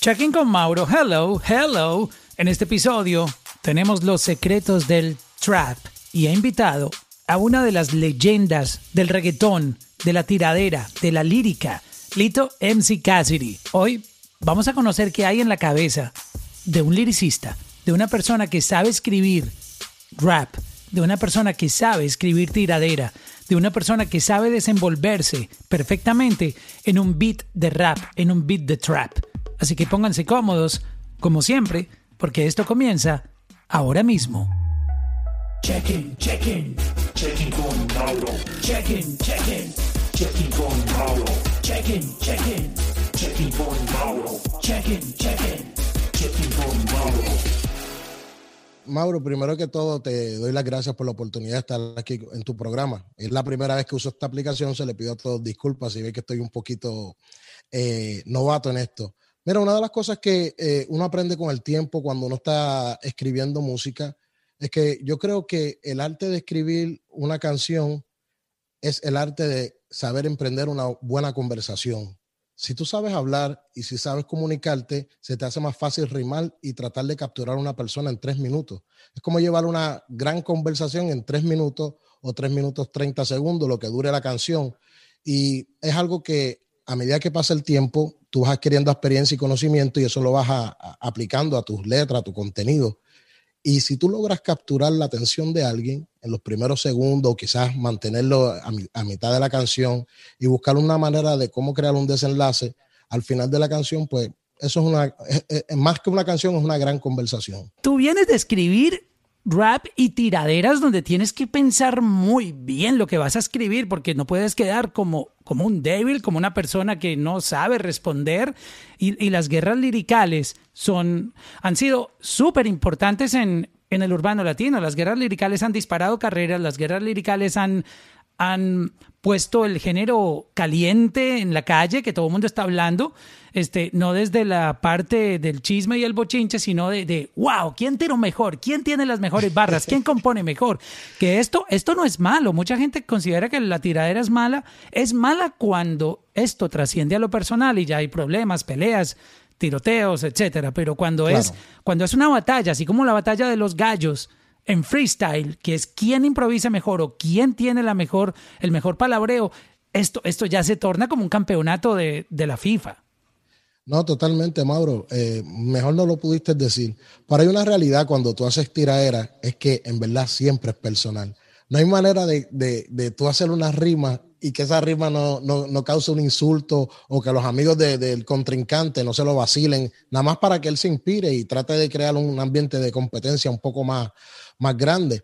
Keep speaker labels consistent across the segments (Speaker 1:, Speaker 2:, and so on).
Speaker 1: Checking con Mauro. Hello, hello. En este episodio tenemos los secretos del trap y he invitado a una de las leyendas del reggaetón, de la tiradera, de la lírica, Lito MC Cassidy. Hoy vamos a conocer qué hay en la cabeza de un liricista, de una persona que sabe escribir rap, de una persona que sabe escribir tiradera, de una persona que sabe desenvolverse perfectamente en un beat de rap, en un beat de trap. Así que pónganse cómodos, como siempre, porque esto comienza ahora mismo.
Speaker 2: Check-in, check-in, check-in con Mauro. Check-in, check-in, check-in con Mauro. Check-in, check-in, check-in con Mauro. Check-in, check-in, check-in con Mauro.
Speaker 3: Mauro, primero que todo te doy las gracias por la oportunidad de estar aquí en tu programa. Es la primera vez que uso esta aplicación, se le pido a todos disculpas si ve que estoy un poquito eh, novato en esto. Mira, una de las cosas que eh, uno aprende con el tiempo cuando uno está escribiendo música es que yo creo que el arte de escribir una canción es el arte de saber emprender una buena conversación. Si tú sabes hablar y si sabes comunicarte, se te hace más fácil rimar y tratar de capturar a una persona en tres minutos. Es como llevar una gran conversación en tres minutos o tres minutos treinta segundos, lo que dure la canción. Y es algo que a medida que pasa el tiempo, tú vas adquiriendo experiencia y conocimiento y eso lo vas aplicando a tus letras, a tu contenido. Y si tú logras capturar la atención de alguien en los primeros segundos, quizás mantenerlo a, mi- a mitad de la canción y buscar una manera de cómo crear un desenlace al final de la canción, pues eso es una, más que una canción, es una gran conversación.
Speaker 1: Tú vienes de escribir rap y tiraderas donde tienes que pensar muy bien lo que vas a escribir porque no puedes quedar como, como un débil, como una persona que no sabe responder. Y, las guerras liricales son, han sido súper importantes en, en el urbano latino. Las guerras liricales han disparado carreras, las guerras liricales han, han puesto el género caliente en la calle, que todo el mundo está hablando, este, no desde la parte del chisme y el bochinche, sino de, de wow, ¿quién tiró mejor? ¿Quién tiene las mejores barras? ¿Quién compone mejor? Que esto, esto no es malo. Mucha gente considera que la tiradera es mala. Es mala cuando esto trasciende a lo personal y ya hay problemas, peleas, tiroteos, etcétera. Pero cuando
Speaker 3: Claro.
Speaker 1: es, cuando es una batalla, así como la batalla de los gallos, en freestyle, que es quién improvisa mejor o quién tiene la mejor, el mejor palabreo, esto, esto ya se torna como un campeonato de, de la FIFA.
Speaker 3: No, totalmente, Mauro. Eh, mejor no lo pudiste decir. Pero hay una realidad cuando tú haces tiraera, es que en verdad siempre es personal. No hay manera de, de, de tú hacer una rima y que esa rima no, no, no cause un insulto o que los amigos de- del contrincante no se lo vacilen, nada más para que él se inspire y trate de crear un ambiente de competencia un poco más, más grande.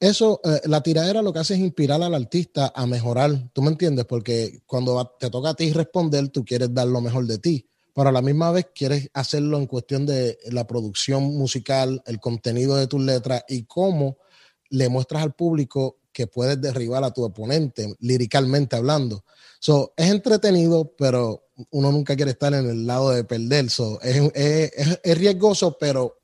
Speaker 3: Eso, eh, la tiradera lo que hace es inspirar al artista a mejorar, ¿tú me entiendes? Porque cuando te toca a ti responder, tú quieres dar lo mejor de ti, pero a la misma vez quieres hacerlo en cuestión de la producción musical, el contenido de tus letras y cómo le muestras al público que puedes derribar a tu oponente, líricamente hablando. So, es entretenido, pero uno nunca quiere estar en el lado de perder. So, es- es riesgoso, pero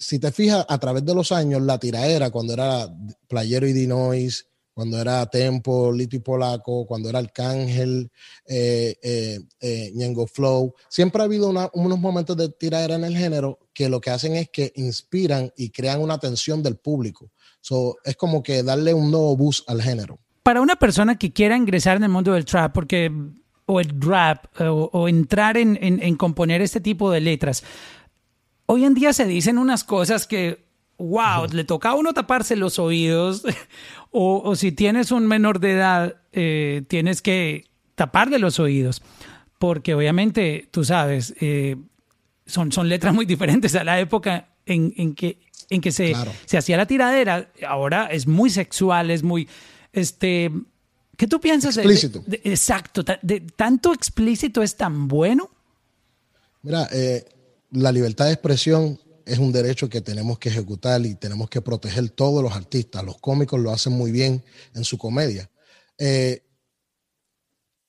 Speaker 3: si te fijas, a través de los años, la tiraera, cuando era Playero y Dinois, cuando era Tempo, Lito y Polaco, cuando era Arcángel, eh, eh, eh, Ñengo Flow, siempre ha habido una- unos momentos de tiraera en el género que lo que hacen es que inspiran y crean una atención del público. So, es como que darle un nuevo boost al género.
Speaker 1: Para una persona que quiera ingresar en el mundo del trap, porque o el rap, o, o entrar en, en- en componer este tipo de letras, hoy en día se dicen unas cosas que, wow, le toca a uno taparse los oídos, o, o si tienes un menor de edad, eh, tienes que taparle los oídos, porque obviamente, tú sabes, eh, son, son letras muy diferentes a la época en, en que, en que se,
Speaker 3: Claro.
Speaker 1: se hacía la tiradera. Ahora es muy sexual, es muy... Este, ¿Qué tú piensas? de- de-
Speaker 3: Explícito.
Speaker 1: de- exacto. de- ¿Tanto explícito es tan bueno?
Speaker 3: Mira, eh, la libertad de expresión es un derecho que tenemos que ejecutar y tenemos que proteger todos los artistas. Los cómicos lo hacen muy bien en su comedia. Eh,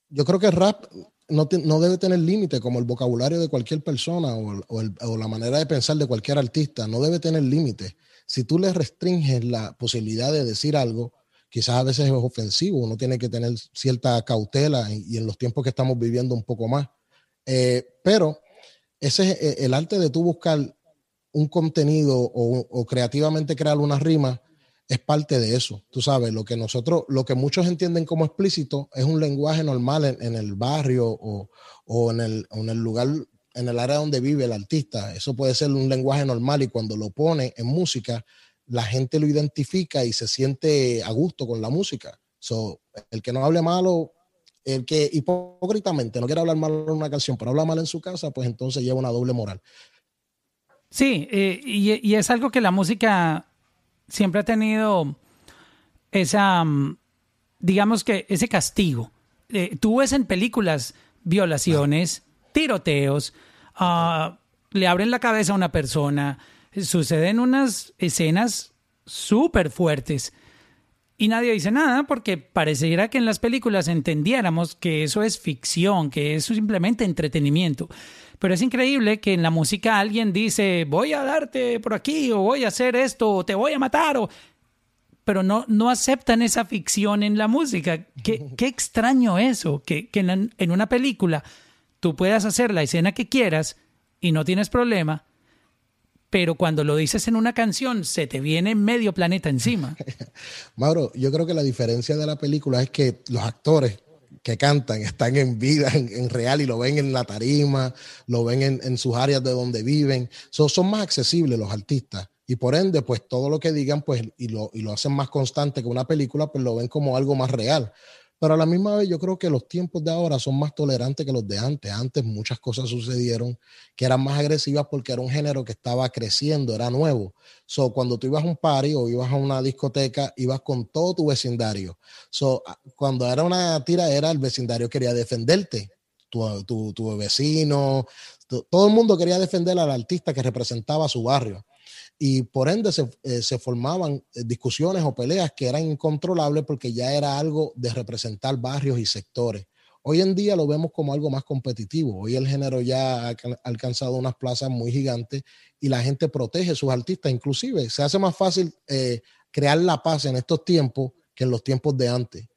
Speaker 3: yo creo que el rap no, no debe tener límite como el vocabulario de cualquier persona o, o la manera de pensar de cualquier artista. No debe tener límite. Si tú le restringes la posibilidad de decir algo, quizás a veces es ofensivo. Uno tiene que tener cierta cautela y, y en los tiempos que estamos viviendo un poco más. Eh, pero ese es el arte de tú buscar un contenido o, creativamente crear una rima es parte de eso. Tú sabes, lo que nosotros, lo que muchos entienden como explícito es un lenguaje normal en, el barrio o, o, en, el, en el lugar, en el área donde vive el artista. Eso puede ser un lenguaje normal y cuando lo pone en música, la gente lo identifica y se siente a gusto con la música. So, el que no hable malo, el que hipócritamente no quiere hablar mal en una canción, pero habla mal en su casa, pues entonces lleva una doble moral.
Speaker 1: Sí, eh, y, es algo que la música siempre ha tenido esa, mm, digamos que ese castigo. Eh, tú ves en películas violaciones, tiroteos, ah, le abren la cabeza a una persona, suceden unas escenas súper fuertes y nadie dice nada porque pareciera que en las películas entendiéramos que eso es ficción, que eso es simplemente entretenimiento. Pero es increíble que en la música alguien dice, voy a darte por aquí, o voy a hacer esto, o te voy a matar, o... pero no, no aceptan esa ficción en la música. Qué, qué extraño eso, que, que en, en una película tú puedas hacer la escena que quieras y no tienes problema, pero cuando lo dices en una canción se te viene medio planeta encima.
Speaker 3: Mauro, yo creo que la diferencia de la película es que los actores que cantan están en vida, en, real, y lo ven en la tarima, lo ven en, sus áreas de donde viven. son más accesibles los artistas. Y por ende, pues todo lo que digan, pues, y lo, y lo hacen más constante que una película, pues lo ven como algo más real. Pero a la misma vez yo creo que los tiempos de ahora son más tolerantes que los de antes. Antes muchas cosas sucedieron que eran más agresivas porque era un género que estaba creciendo, era nuevo. So, cuando tú ibas a un party o ibas a una discoteca, ibas con todo tu vecindario. So, cuando era una tira, era el vecindario quería defenderte. Tu, tu, tu vecino, todo el mundo quería defender al artista que representaba su barrio y por ende se, eh, formaban eh, discusiones o peleas que eran incontrolables porque ya era algo de representar barrios y sectores. Hoy en día lo vemos como algo más competitivo. Hoy el género ya ha alcanzado unas plazas muy gigantes y la gente protege a sus artistas. Inclusive se hace más fácil eh, crear la paz en estos tiempos que en los tiempos de antes.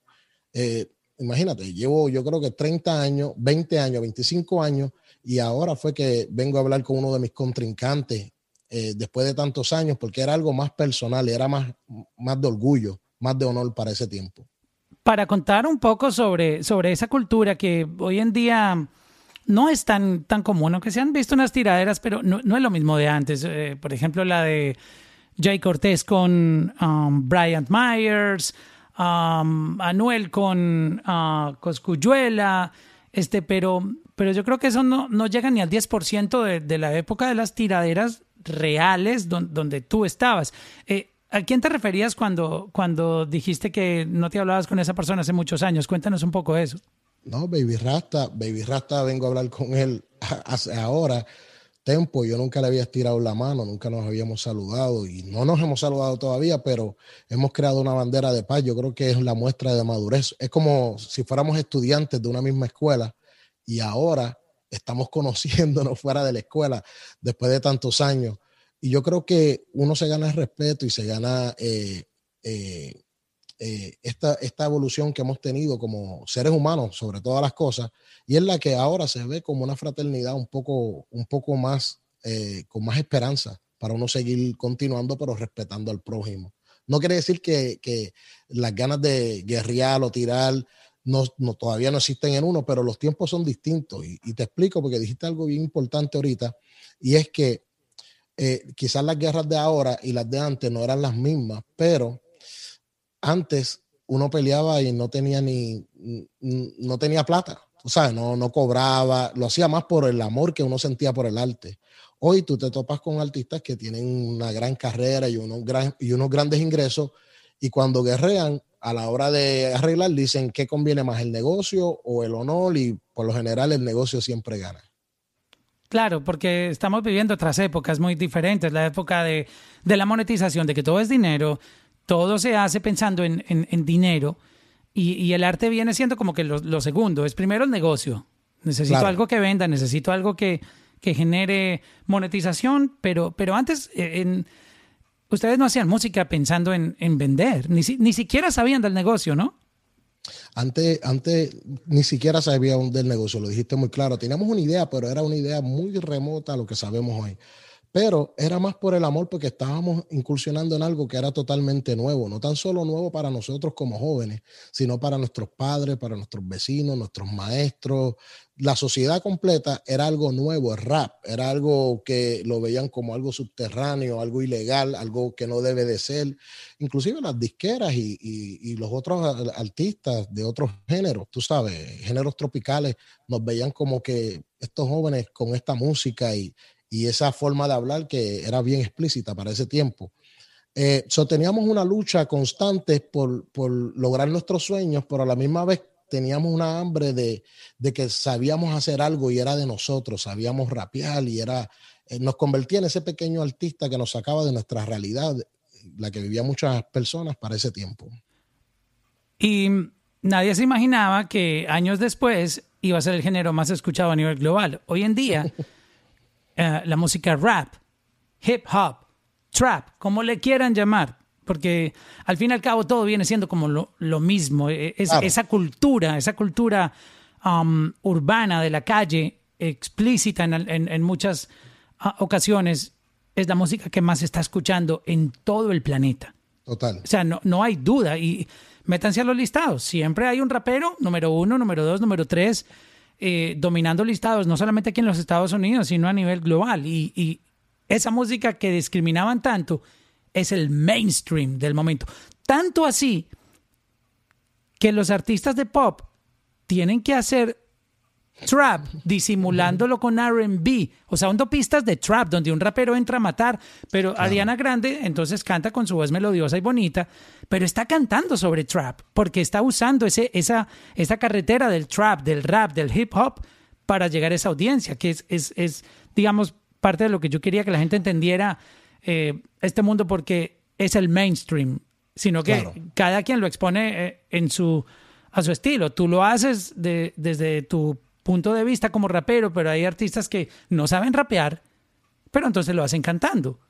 Speaker 3: imagínate, llevo yo creo que 30 años, 20 años, 25 años y ahora fue que vengo a hablar con uno de mis contrincantes eh, después de tantos años, porque era algo más personal, era más, más de orgullo, más de honor para ese tiempo.
Speaker 1: Para contar un poco sobre, sobre esa cultura que hoy en día no es tan, tan común, aunque se han visto unas tiraderas, pero no, es lo mismo de antes. Eh, por ejemplo, la de Jay Cortés con um, Bryant Myers, um, Anuel con uh, Coscuyuela, este, pero, pero yo creo que eso no, no llega ni al 10% de, de la época de las tiraderas reales donde tú estabas. Eh, ¿A quién te referías cuando, cuando dijiste que no te hablabas con esa persona hace muchos años? Cuéntanos un poco eso.
Speaker 3: No, Baby Rasta, Baby Rasta vengo a hablar con él hace ahora tiempo. Yo nunca le había estirado la mano, nunca nos habíamos saludado y no nos hemos saludado todavía, pero hemos creado una bandera de paz. Yo creo que es la muestra de madurez. Es como si fuéramos estudiantes de una misma escuela y ahora estamos conociéndonos fuera de la escuela después de tantos años. Y yo creo que uno se gana el respeto y se gana eh, eh, eh, esta, esta evolución que hemos tenido como seres humanos sobre todas las cosas, y es la que ahora se ve como una fraternidad un poco, un poco más, con más esperanza para uno seguir continuando, pero respetando al prójimo. No quiere decir que, que las ganas de guerrear o tirar no, todavía no existen en uno, pero los tiempos son distintos. Y, te explico porque dijiste algo bien importante ahorita, y es que eh, quizás las guerras de ahora y las de antes no eran las mismas, pero antes uno peleaba y no tenía ni, no tenía plata, o sea, no, no cobraba, lo hacía más por el amor que uno sentía por el arte. Hoy tú te topas con artistas que tienen una gran carrera y unos, gran, y unos grandes ingresos y cuando guerrean a la hora de arreglar dicen qué conviene más el negocio o el honor y por lo general el negocio siempre gana.
Speaker 1: Claro, porque estamos viviendo otras épocas muy diferentes, la época de, la monetización, de que todo es dinero, todo se hace pensando en, dinero y, el arte viene siendo como que lo, segundo, es primero el negocio. Necesito algo que venda, necesito algo que, que genere monetización, pero, pero antes eh, en ustedes no hacían música pensando en, vender, ni, ni siquiera sabían del negocio, ¿no?
Speaker 3: Antes, antes ni siquiera sabía del negocio, lo dijiste muy claro. Teníamos una idea, pero era una idea muy remota a lo que sabemos hoy pero era más por el amor porque estábamos incursionando en algo que era totalmente nuevo, no tan solo nuevo para nosotros como jóvenes, sino para nuestros padres, para nuestros vecinos, nuestros maestros. La sociedad completa era algo nuevo, el rap, era algo que lo veían como algo subterráneo, algo ilegal, algo que no debe de ser. Inclusive las disqueras y, y los otros artistas de otros géneros, tú sabes, géneros tropicales, nos veían como que estos jóvenes con esta música y, y esa forma de hablar que era bien explícita para ese tiempo. Eh, teníamos una lucha constante por, por, lograr nuestros sueños, pero a la misma vez teníamos una hambre de, de, que sabíamos hacer algo y era de nosotros, sabíamos rapear y era, eh, nos convertía en ese pequeño artista que nos sacaba de nuestra realidad, la que vivían muchas personas para ese tiempo.
Speaker 1: Y nadie se imaginaba que años después iba a ser el género más escuchado a nivel global. Hoy en día Eh, la música rap, hip hop, trap, como le quieran llamar, porque al fin y al cabo todo viene siendo como lo, mismo. E, es, Esa cultura, esa cultura um, urbana de la calle, explícita en, muchas ah, ocasiones, es la música que más se está escuchando en todo el planeta.
Speaker 3: Total.
Speaker 1: O sea, no, no hay duda. Y métanse a los listados. Siempre hay un rapero, número uno, número dos, número tres eh, dominando listados, no solamente aquí en los Estados Unidos, sino a nivel global. Y, esa música que discriminaban tanto es el mainstream del momento. Tanto así que los artistas de pop tienen que hacer trap disimulándolo con RB. O sea, hondo pistas de trap donde un rapero entra a matar, pero Ariana Grande entonces canta con su voz melodiosa y bonita, pero está cantando sobre trap porque está usando ese, esa, esa carretera del trap, del rap, del hip hop para llegar a esa audiencia, que es, es, es digamos, parte de lo que yo quería que la gente entendiera eh, este mundo porque es el mainstream, sino que cada quien lo expone eh, en su a su estilo. Tú lo haces de, desde tu punto de vista como rapero, pero hay artistas que no saben rapear, pero entonces lo hacen cantando.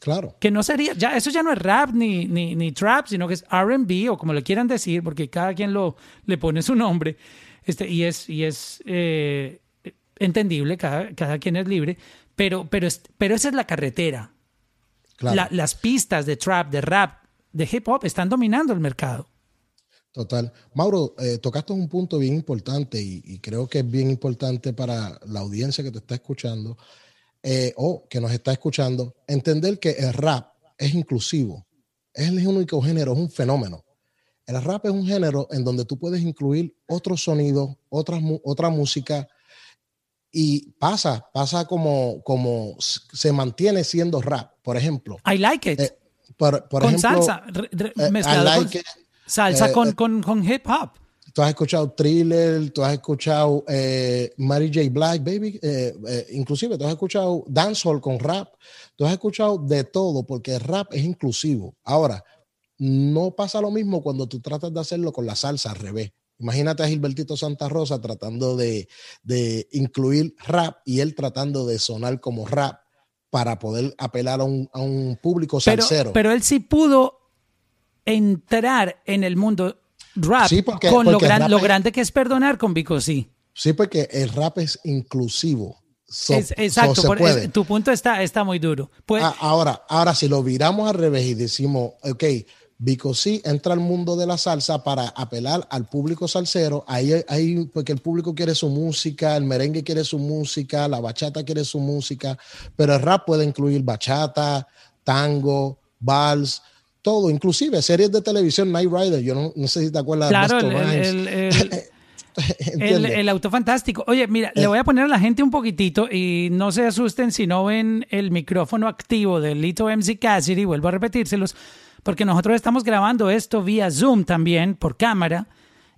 Speaker 3: Claro.
Speaker 1: Que no sería, ya, eso ya no es rap ni, ni, ni trap, sino que es RB o como le quieran decir, porque cada quien lo, le pone su nombre. Este, y es, y es eh, entendible, cada, cada quien es libre, pero, pero, pero esa es la carretera. Las pistas de trap, de rap, de hip hop están dominando el mercado.
Speaker 3: Total. Mauro, eh, tocaste un punto bien importante y, creo que es bien importante para la audiencia que te está escuchando eh, o que nos está escuchando, entender que el rap es inclusivo, es el único género, es un fenómeno. El rap es un género en donde tú puedes incluir otros sonidos, otras, otra música y pasa, pasa como, como se mantiene siendo rap. Por ejemplo.
Speaker 1: I like it.
Speaker 3: Eh, por,
Speaker 1: con salsa, Salsa eh, con, eh, con, con, hip hop.
Speaker 3: Tú has escuchado Thriller, tú has escuchado eh, Mary J. Black, baby, inclusive tú has escuchado dancehall con rap, tú has escuchado de todo porque el rap es inclusivo. Ahora, no pasa lo mismo cuando tú tratas de hacerlo con la salsa al revés. Imagínate a Gilbertito Santa Rosa tratando de, de, incluir rap y él tratando de sonar como rap para poder apelar a un, a un público salsero.
Speaker 1: pero él sí pudo entrar en el mundo rap con lo, lo grande que es perdonar con Vico sí.
Speaker 3: Sí, porque el rap es inclusivo.
Speaker 1: exacto, tu punto está, está muy duro. Pues,
Speaker 3: ah, ahora, ahora, si lo viramos al revés y decimos, ok, Vico sí entra al mundo de la salsa para apelar al público salsero, ahí, ahí porque el público quiere su música, el merengue quiere su música, la bachata quiere su música, pero el rap puede incluir bachata, tango, vals, todo, inclusive series de televisión, Night Rider, yo no, sé si te acuerdas
Speaker 1: claro, el, el, auto fantástico. Oye, mira, le eh. voy a poner a la gente un poquitito y no se asusten si no ven el micrófono activo del Lito MC Cassidy, vuelvo a repetírselos, porque nosotros estamos grabando esto vía Zoom también, por cámara,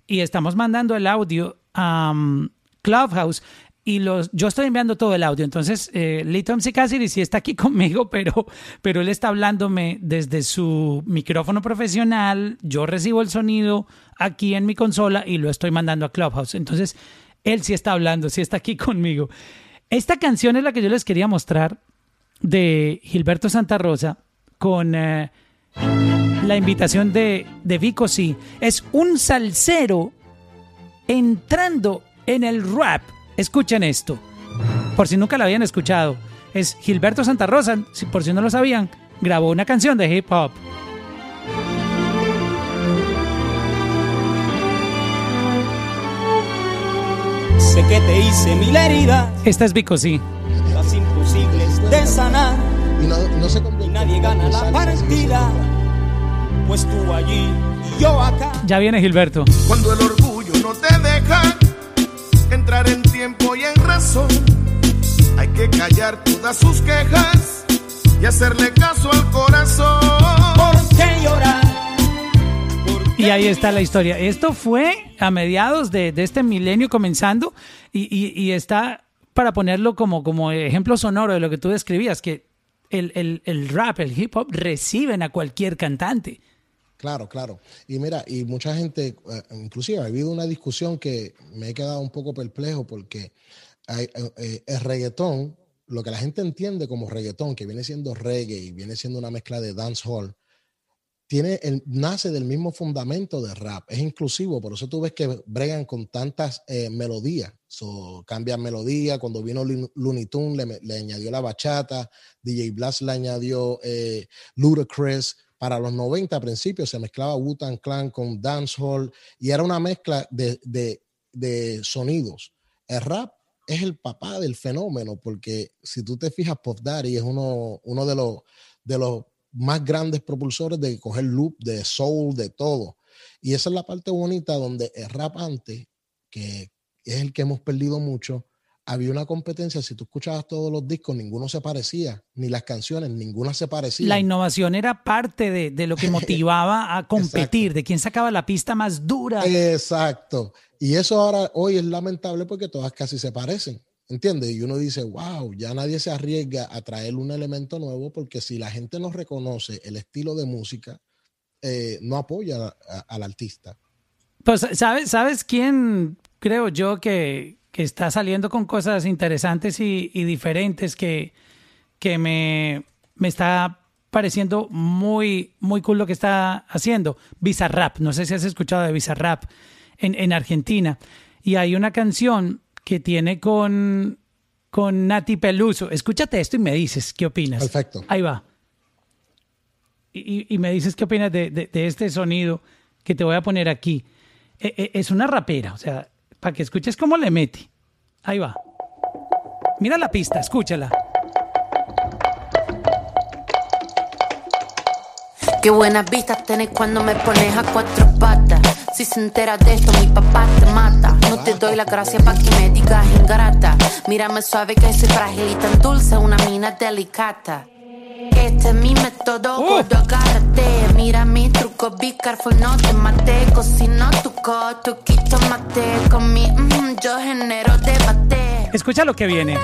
Speaker 1: y estamos mandando el audio a um, Clubhouse y los, yo estoy enviando todo el audio. Entonces, eh, Lito MC Cassidy sí está aquí conmigo, pero, pero él está hablándome desde su micrófono profesional. Yo recibo el sonido aquí en mi consola y lo estoy mandando a Clubhouse. Entonces, él sí está hablando, sí está aquí conmigo. Esta canción es la que yo les quería mostrar de Gilberto Santa Rosa con eh, la invitación de, de Vico sí. Es un salsero entrando en el rap. Escuchen esto. Por si nunca lo habían escuchado. Es Gilberto Santa Rosa, si- por si no lo sabían, grabó una canción de hip hop.
Speaker 4: Sé que te hice mil heridas,
Speaker 1: Esta es Vico sí.
Speaker 4: las imposibles de sanar.
Speaker 3: Y no, no se
Speaker 4: Y nadie gana la partida, pues tú allí y yo acá.
Speaker 1: Ya viene Gilberto.
Speaker 5: Cuando el orgullo no te deja entrar en tiempo y en razón, hay que callar todas sus quejas y hacerle caso al corazón.
Speaker 4: ¿Por qué llorar? ¿Por qué
Speaker 1: Y ahí está la historia. Esto fue a mediados de, de este milenio comenzando y, y- y está para ponerlo como, como ejemplo sonoro de lo que tú describías, que el, el- el rap, el hip hop reciben a cualquier cantante.
Speaker 3: Claro, claro. Y mira, y mucha gente, eh, inclusive ha habido una discusión que me he quedado un poco perplejo porque hay, eh, eh, el reggaetón, lo que la gente entiende como reggaetón, que viene siendo reggae y viene siendo una mezcla de dancehall, tiene el, nace del mismo fundamento de rap, es inclusivo, por eso tú ves que bregan con tantas melodías, so, cambian melodía, cuando vino Looney Tunes le, añadió la bachata, DJ Blast le añadió eh, Ludacris, para los 90 a principios se mezclaba Wu-Tang Clan con dancehall y era una mezcla de, de- de sonidos. El rap es el papá del fenómeno porque si tú te fijas, Puff Daddy es uno, uno de, los, de los más grandes propulsores de coger loop, de soul, de todo. Y esa es la parte bonita donde el rap antes, que es el que hemos perdido mucho, había una competencia. Si tú escuchabas todos los discos, ninguno se parecía, ni las canciones, ninguna se parecía.
Speaker 1: La innovación era parte de, de lo que motivaba a competir, de quién sacaba la pista más dura.
Speaker 3: Exacto. Y eso ahora hoy es lamentable porque todas casi se parecen. ¿Entiendes? Y uno dice, wow, ya nadie se arriesga a traer un elemento nuevo porque si la gente no reconoce el estilo de música, eh, no apoya a- a- al artista.
Speaker 1: Pues, ¿sabes, ¿sabes quién creo yo que, que está saliendo con cosas interesantes y, y diferentes que, que me, me está pareciendo muy, muy cool lo que está haciendo? Bizarrap. No sé si has escuchado de Bizarrap en, en Argentina. Y hay una canción que tiene con, con Nati Peluso. Escúchate esto y me dices qué opinas.
Speaker 3: Perfecto.
Speaker 1: Ahí va. Y, y- me dices qué opinas de, de- de este sonido que te voy a poner aquí. E- e- es una rapera, o sea, para que escuches cómo le mete. Ahí va. Mira la pista, escúchala.
Speaker 6: Qué buenas vistas tenés cuando me pones a cuatro patas. Si se entera de esto, mi papá te mata. No te doy la gracia pa' que me digas ingrata. Mírame suave que soy frágil y tan dulce, una mina delicata. Este es mi método,
Speaker 1: Uh.
Speaker 6: agárrate. Mira mi truco, be careful, no te mate. Cocino tu coto, quito mate. Con mi, mm, yo genero debate.
Speaker 1: Escucha lo que viene.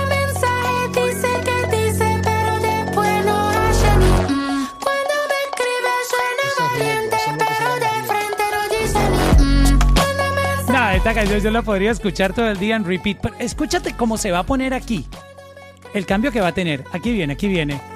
Speaker 1: esta canción yo la podría escuchar todo el día en repeat. Pero escúchate cómo se va a poner aquí. El cambio que va a tener. Aquí viene, aquí viene.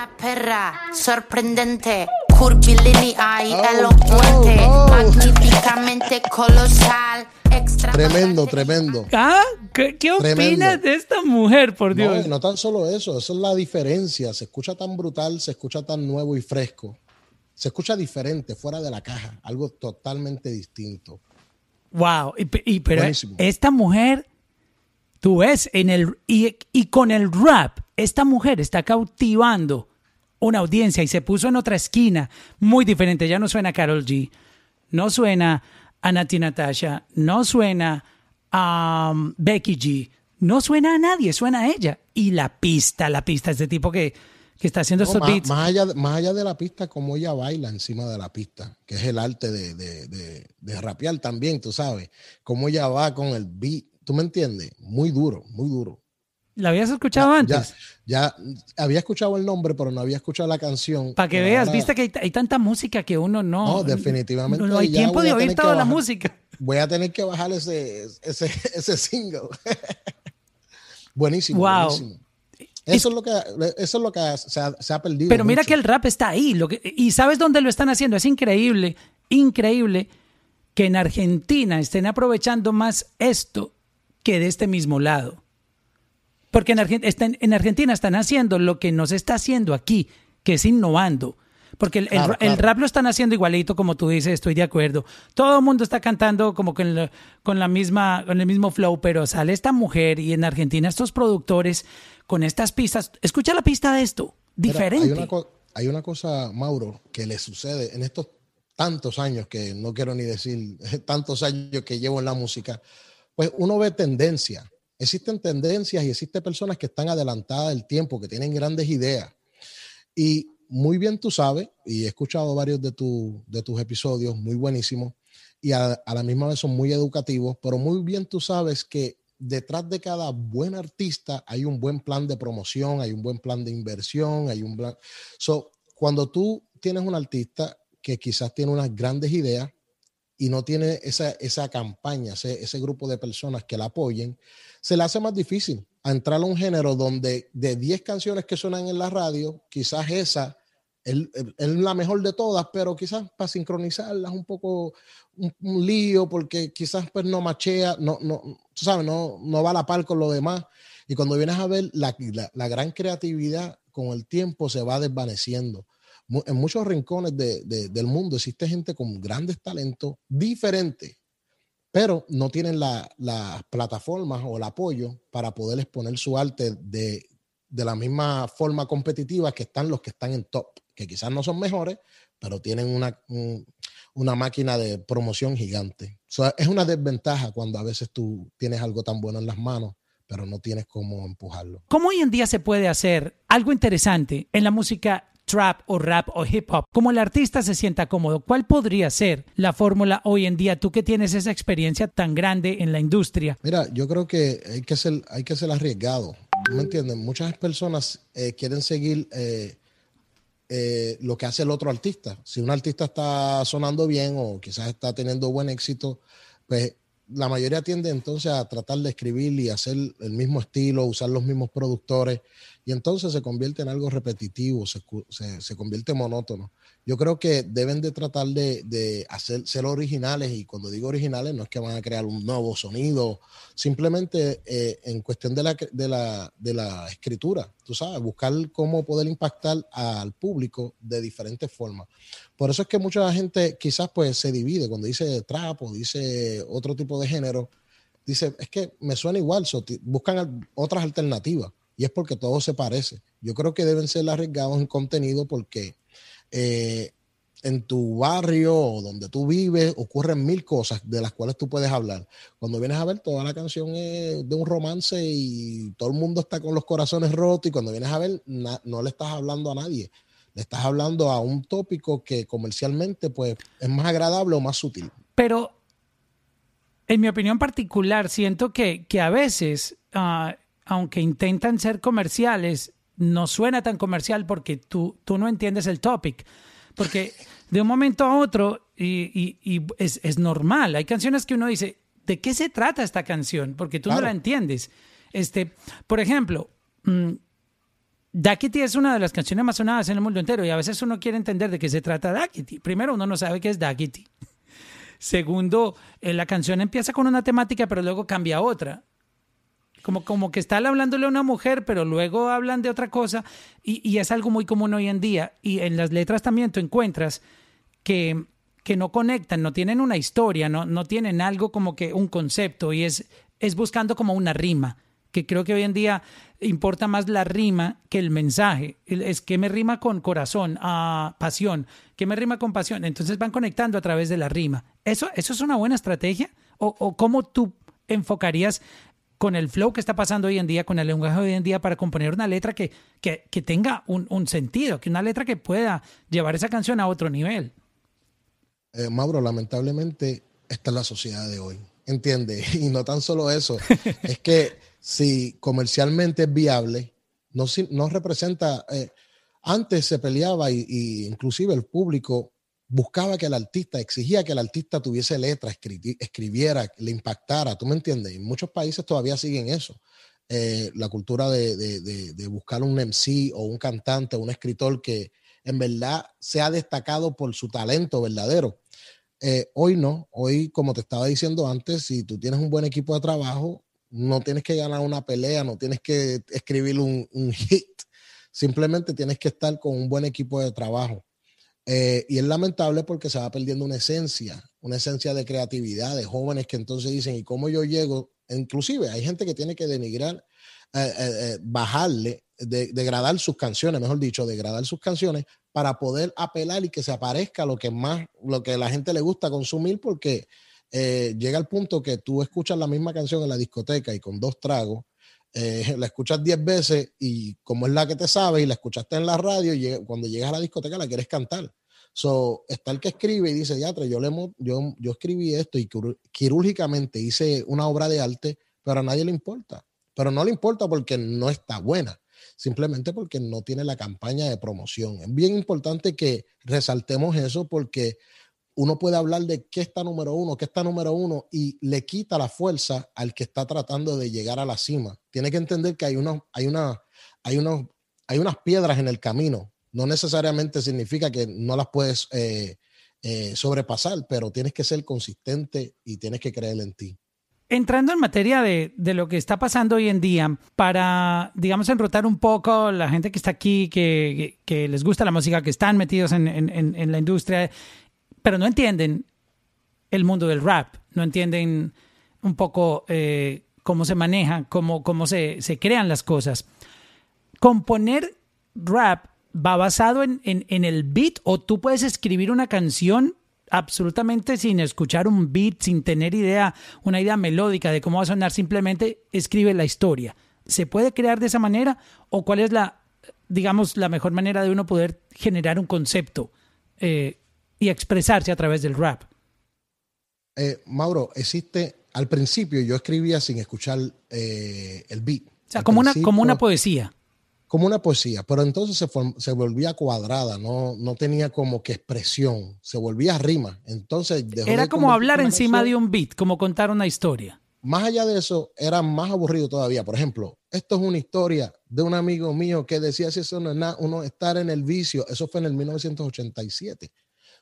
Speaker 6: Una perra sorprendente, curvilínea y
Speaker 3: Oh,
Speaker 6: elocuente,
Speaker 3: oh, oh.
Speaker 6: magníficamente colosal, extra.
Speaker 3: Tremendo, tremendo.
Speaker 1: Ah, ¿qué, qué opinas de esta mujer, por Dios?
Speaker 3: no tan solo eso, esa es la diferencia. Se escucha tan brutal, se escucha tan nuevo y fresco. Se escucha diferente, fuera de la caja, algo totalmente distinto.
Speaker 1: Wow, y, pe- y- pero
Speaker 3: Buenísimo.
Speaker 1: esta mujer, tú ves, en el y, y con el rap, esta mujer está cautivando una audiencia y se puso en otra esquina muy diferente. Ya no suena a Carol G, no suena a Nati Natasha, no suena a um, Becky G, no suena a nadie, suena a ella. Y la pista, la pista, este tipo que, que está haciendo
Speaker 3: No,
Speaker 1: estos
Speaker 3: más,
Speaker 1: beats.
Speaker 3: más allá, de- más allá de la pista, como ella baila encima de la pista, que es el arte de, de, de, de rapear también, tú sabes. Cómo ella va con el beat, ¿tú me entiendes? Muy duro, muy duro.
Speaker 1: ¿La habías escuchado antes?
Speaker 3: Ya, ya había escuchado el nombre, pero no había escuchado la canción.
Speaker 1: Para que veas, viste que hay, hay tanta música que uno no.
Speaker 3: No, definitivamente
Speaker 1: No, no hay tiempo de oír toda la música.
Speaker 3: Voy a tener que bajar ese, ese, ese single. buenísimo,
Speaker 1: Wow.
Speaker 3: buenísimo. Eso es, lo que, eso es lo que se ha, se ha perdido.
Speaker 1: Pero mira
Speaker 3: mucho.
Speaker 1: que el rap está ahí. Lo que, y ¿sabes dónde lo están haciendo? Es increíble, increíble que en Argentina estén aprovechando más esto que de este mismo lado. Porque en, Argen- están- en Argentina están haciendo lo que no se está haciendo aquí, que es innovando. Porque el, el
Speaker 3: Claro,
Speaker 1: el
Speaker 3: claro.
Speaker 1: rap lo están haciendo igualito, como tú dices, estoy de acuerdo. Todo el mundo está cantando como con, la- con, la misma, con el mismo flow, pero sale esta mujer y en Argentina estos productores con estas pistas. Escucha la pista de esto,
Speaker 3: Mira,
Speaker 1: diferente.
Speaker 3: hay, una hay una cosa, Mauro, que le sucede en estos tantos años que no quiero ni decir, tantos años que llevo en la música, pues uno ve tendencias. Existen tendencias y existen personas que están adelantadas del tiempo, que tienen grandes ideas. Y muy bien tú sabes, y he escuchado varios de, tu- tus episodios, muy buenísimos, y a, a la misma vez son muy educativos, pero muy bien tú sabes que detrás de cada buen artista hay un buen plan de promoción, hay un buen plan de inversión, hay un plan... So, cuando tú tienes un artista que quizás tiene unas grandes ideas y no tiene esa, esa campaña, ese, ese grupo de personas que la apoyen, se le hace más difícil entrar a un género donde de 10 canciones que suenan en la radio, quizás esa es, la mejor de todas, pero quizás para sincronizarlas un poco un, un lío porque quizás pues no machea, no, no, sabes, no, no va a la par con lo demás. Y cuando vienes a ver la, la gran creatividad con el tiempo se va desvaneciendo. En muchos rincones de- de- del mundo existe gente con grandes talentos diferentes, pero no tienen la- las plataformas o el apoyo para poder exponer su arte de, de la misma forma competitiva que están los que están en top, que quizás no son mejores, pero tienen una, un- una máquina de promoción gigante. Es una desventaja cuando a veces tú tienes algo tan bueno en las manos, pero no tienes cómo empujarlo.
Speaker 1: ¿Cómo hoy en día se puede hacer algo interesante en la música trap o rap o hip hop? Como el artista se sienta cómodo, ¿cuál podría ser la fórmula hoy en día? Tú que tienes esa experiencia tan grande en la industria.
Speaker 3: Mira, yo creo que hay que ser, hay que arriesgado. ¿tú ¿Me entiendes? Muchas personas eh, quieren seguir eh, eh, lo que hace el otro artista. Si un artista está sonando bien o quizás está teniendo buen éxito, pues la mayoría tiende entonces a tratar de escribir y hacer el mismo estilo, usar los mismos productores, y entonces se convierte en algo repetitivo, se, se- convierte monótono. Yo creo que deben de tratar de, de hacer, ser originales, y cuando digo originales no es que van a crear un nuevo sonido, simplemente eh, en cuestión de la, de, la, de la escritura, tú sabes, buscar cómo poder impactar al público de diferentes formas. Por eso es que mucha gente quizás pues se divide cuando dice trap o dice otro tipo de género, dice, es que me suena igual, so, buscan otras alternativas y es porque todo se parece. Yo creo que deben ser arriesgados en contenido porque eh, en tu barrio o donde tú vives ocurren mil cosas de las cuales tú puedes hablar. Cuando vienes a ver, toda la canción es de un romance y todo el mundo está con los corazones rotos y cuando vienes a ver, no le estás hablando a nadie. Le estás hablando a un tópico que comercialmente pues es más agradable o más sutil.
Speaker 1: Pero, en mi opinión particular, siento que, que a veces, ah, aunque intentan ser comerciales, no suena tan comercial porque tú, tú no entiendes el topic. Porque de un momento a otro, y, y- y es, es normal, hay canciones que uno dice, ¿de qué se trata esta canción? Porque tú no la entiendes. Este, por ejemplo, mm, Daquiti es una de las canciones más sonadas en el mundo entero y a veces uno quiere entender de qué se trata Daquiti. Primero, uno no sabe qué es Daquiti. Segundo, eh, la canción empieza con una temática, pero luego cambia a otra. Como, como que están hablándole a una mujer, pero luego hablan de otra cosa. Y, y es algo muy común hoy en día. Y en las letras también tú encuentras que, que no conectan, no tienen una historia, no, no tienen algo como que un concepto. Y es, es buscando como una rima. Que creo que hoy en día importa más la rima que el mensaje. Es que me rima con corazón, a pasión, que me rima con pasión. Entonces van conectando a través de la rima. ¿Eso, eso es una buena estrategia? ¿O, o cómo tú enfocarías con el flow que está pasando hoy en día, con el lenguaje hoy en día, para componer una letra que, que, que tenga un, un sentido, que una letra que pueda llevar esa canción a otro nivel?
Speaker 3: Eh, Mauro, lamentablemente, esta es la sociedad de hoy. ¿Entiendes? Y no tan solo eso, es que si comercialmente es viable, no, no representa. eh, antes se peleaba y, y inclusive el público buscaba que el artista, exigía que el artista tuviese letra, escri- escribiera, le impactara, ¿tú me entiendes? En muchos países todavía siguen eso. eh, la cultura de, de, buscar un MC o un cantante, un escritor que en verdad se ha destacado por su talento verdadero. Eh, hoy no, hoy como te estaba diciendo antes, si tú tienes un buen equipo de trabajo, no tienes que ganar una pelea, no tienes que escribir un hit, simplemente tienes que estar con un buen equipo de trabajo. Eh, y es lamentable porque se va perdiendo una esencia, una esencia de creatividad de jóvenes que entonces dicen, ¿y cómo yo llego? Inclusive hay gente que tiene que denigrar, eh, eh, bajarle, de, degradar sus canciones, mejor dicho, degradar sus canciones para poder apelar y que se aparezca lo que más, lo que la gente le gusta consumir porque llega al punto que tú escuchas la misma canción en la discoteca y con dos tragos la escuchas 10 veces y como es la que te sabe y la escuchaste en la radio, y cuando llegas a la discoteca la quieres cantar. So, está el que escribe y dice, ya, yo, le, yo, yo escribí esto y quirúrgicamente hice una obra de arte, pero a nadie le importa. Pero no le importa porque no está buena, simplemente porque no tiene la campaña de promoción. Es bien importante que resaltemos eso porque uno puede hablar de qué está número uno, qué está número uno, y le quita la fuerza al que está tratando de llegar a la cima. Tiene que entender que hay, unos, hay, una, hay, unos, hay unas piedras en el camino. No necesariamente significa que no las puedes eh, eh, sobrepasar, pero tienes que ser consistente y tienes que creer en ti.
Speaker 1: Entrando en materia de, de, lo que está pasando hoy en día, para, digamos, enrotar un poco la gente que está aquí, que, que, les gusta la música, que están metidos en, en, en la industria, pero no entienden el mundo del rap, no entienden un poco eh, cómo se maneja, cómo, cómo se, se, crean las cosas. Componer rap va basado en, en, en, el beat o tú puedes escribir una canción absolutamente sin escuchar un beat, sin tener idea, una idea melódica de cómo va a sonar, simplemente escribe la historia. ¿Se puede crear de esa manera o cuál es la, digamos, la mejor manera de uno poder generar un concepto eh, y expresarse a través del rap.
Speaker 3: Eh, Mauro, existe, al principio yo escribía sin escuchar eh, el beat.
Speaker 1: O sea, como una, como una poesía.
Speaker 3: Como una poesía, pero entonces se, se volvía cuadrada, no, no tenía como que expresión, se volvía rima. Entonces
Speaker 1: Era como hablar encima canción. de un beat, como contar una historia.
Speaker 3: Más allá de eso, era más aburrido todavía. Por ejemplo, esto es una historia de un amigo mío que decía si eso no es nada, uno estar en el vicio. Eso fue en el 1987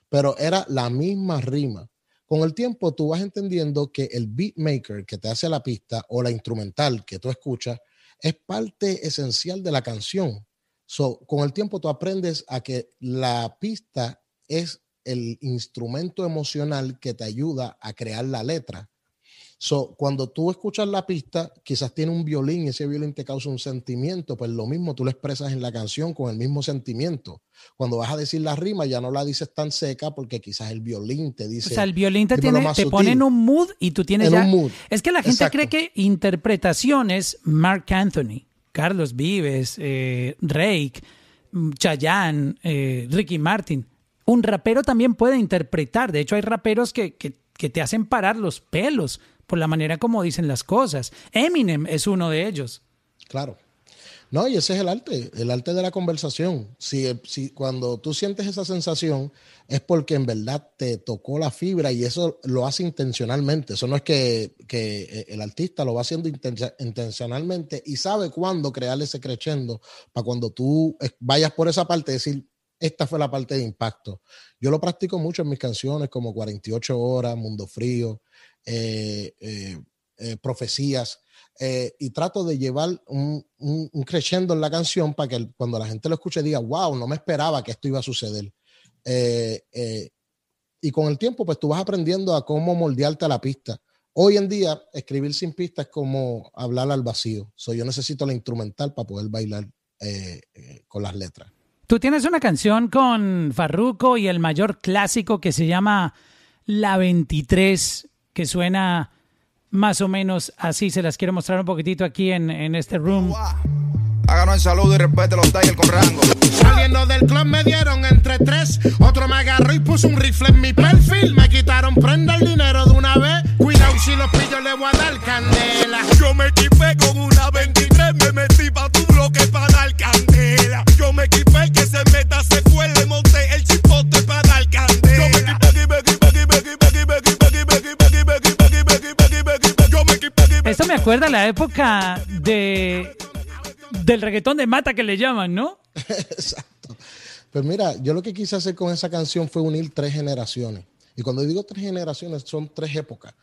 Speaker 3: pero era la misma rima. Con el tiempo tú vas entendiendo que el beatmaker que te hace la pista o la instrumental que tú escuchas es parte esencial de la canción. So, con el tiempo tú aprendes a que la pista es el instrumento emocional que te ayuda a crear la letra. So, cuando tú escuchas la pista, quizás tiene un violín y ese violín te causa un sentimiento, pues lo mismo tú lo expresas en la canción con el mismo sentimiento. Cuando vas a decir la rima, ya no la dices tan seca porque quizás el violín te dice.
Speaker 1: O sea, el violín te, tiene, te pone en un mood y tú tienes
Speaker 3: en
Speaker 1: ya.
Speaker 3: Un mood.
Speaker 1: Es que la gente Exacto. cree que interpretación es Mark Anthony, Carlos Vives, eh, Rake, Chayanne, eh, Ricky Martin. Un rapero también puede interpretar. De hecho, hay raperos que, que, que te hacen parar los pelos por la manera como dicen las cosas. Eminem es uno de ellos.
Speaker 3: Claro. No, y ese es el arte, el arte de la conversación. Si, si cuando tú sientes esa sensación es porque en verdad te tocó la fibra y eso lo hace intencionalmente. Eso no es que, que el artista lo va haciendo intencionalmente y sabe cuándo crear ese crescendo para cuando tú vayas por esa parte decir, esta fue la parte de impacto. Yo lo practico mucho en mis canciones como 48 horas, Mundo Frío, eh, eh, eh, profecías, y trato de llevar un, un, un, crescendo en la canción para que cuando la gente lo escuche diga, wow, no me esperaba que esto iba a suceder. y con el tiempo, pues tú vas aprendiendo a cómo moldearte a la pista. Hoy en día, escribir sin pista es como hablar al vacío. So, yo necesito la instrumental para poder bailar con las letras.
Speaker 1: Tú tienes una canción con Farruko y el mayor clásico que se llama La 23 que suena más o menos así. Se las quiero mostrar un poquitito aquí en, en este room.
Speaker 7: Háganos el saludo y respete los Tigers con rango.
Speaker 5: Saliendo del club me dieron entre tres. Otro me agarró y puso un rifle en mi perfil. Me quitaron prenda el dinero de una vez. Cuidado si los pillos le voy a dar candela.
Speaker 7: Yo me equipé con una 23. Me metí pa' tu bloque para dar candela. Yo me equipé que se meta,
Speaker 1: Esto me acuerda a la época de del reggaetón de mata que le llaman, ¿no?
Speaker 3: Exacto. Pues mira, yo lo que quise hacer con esa canción fue unir tres generaciones. Y cuando digo tres generaciones, son tres épocas.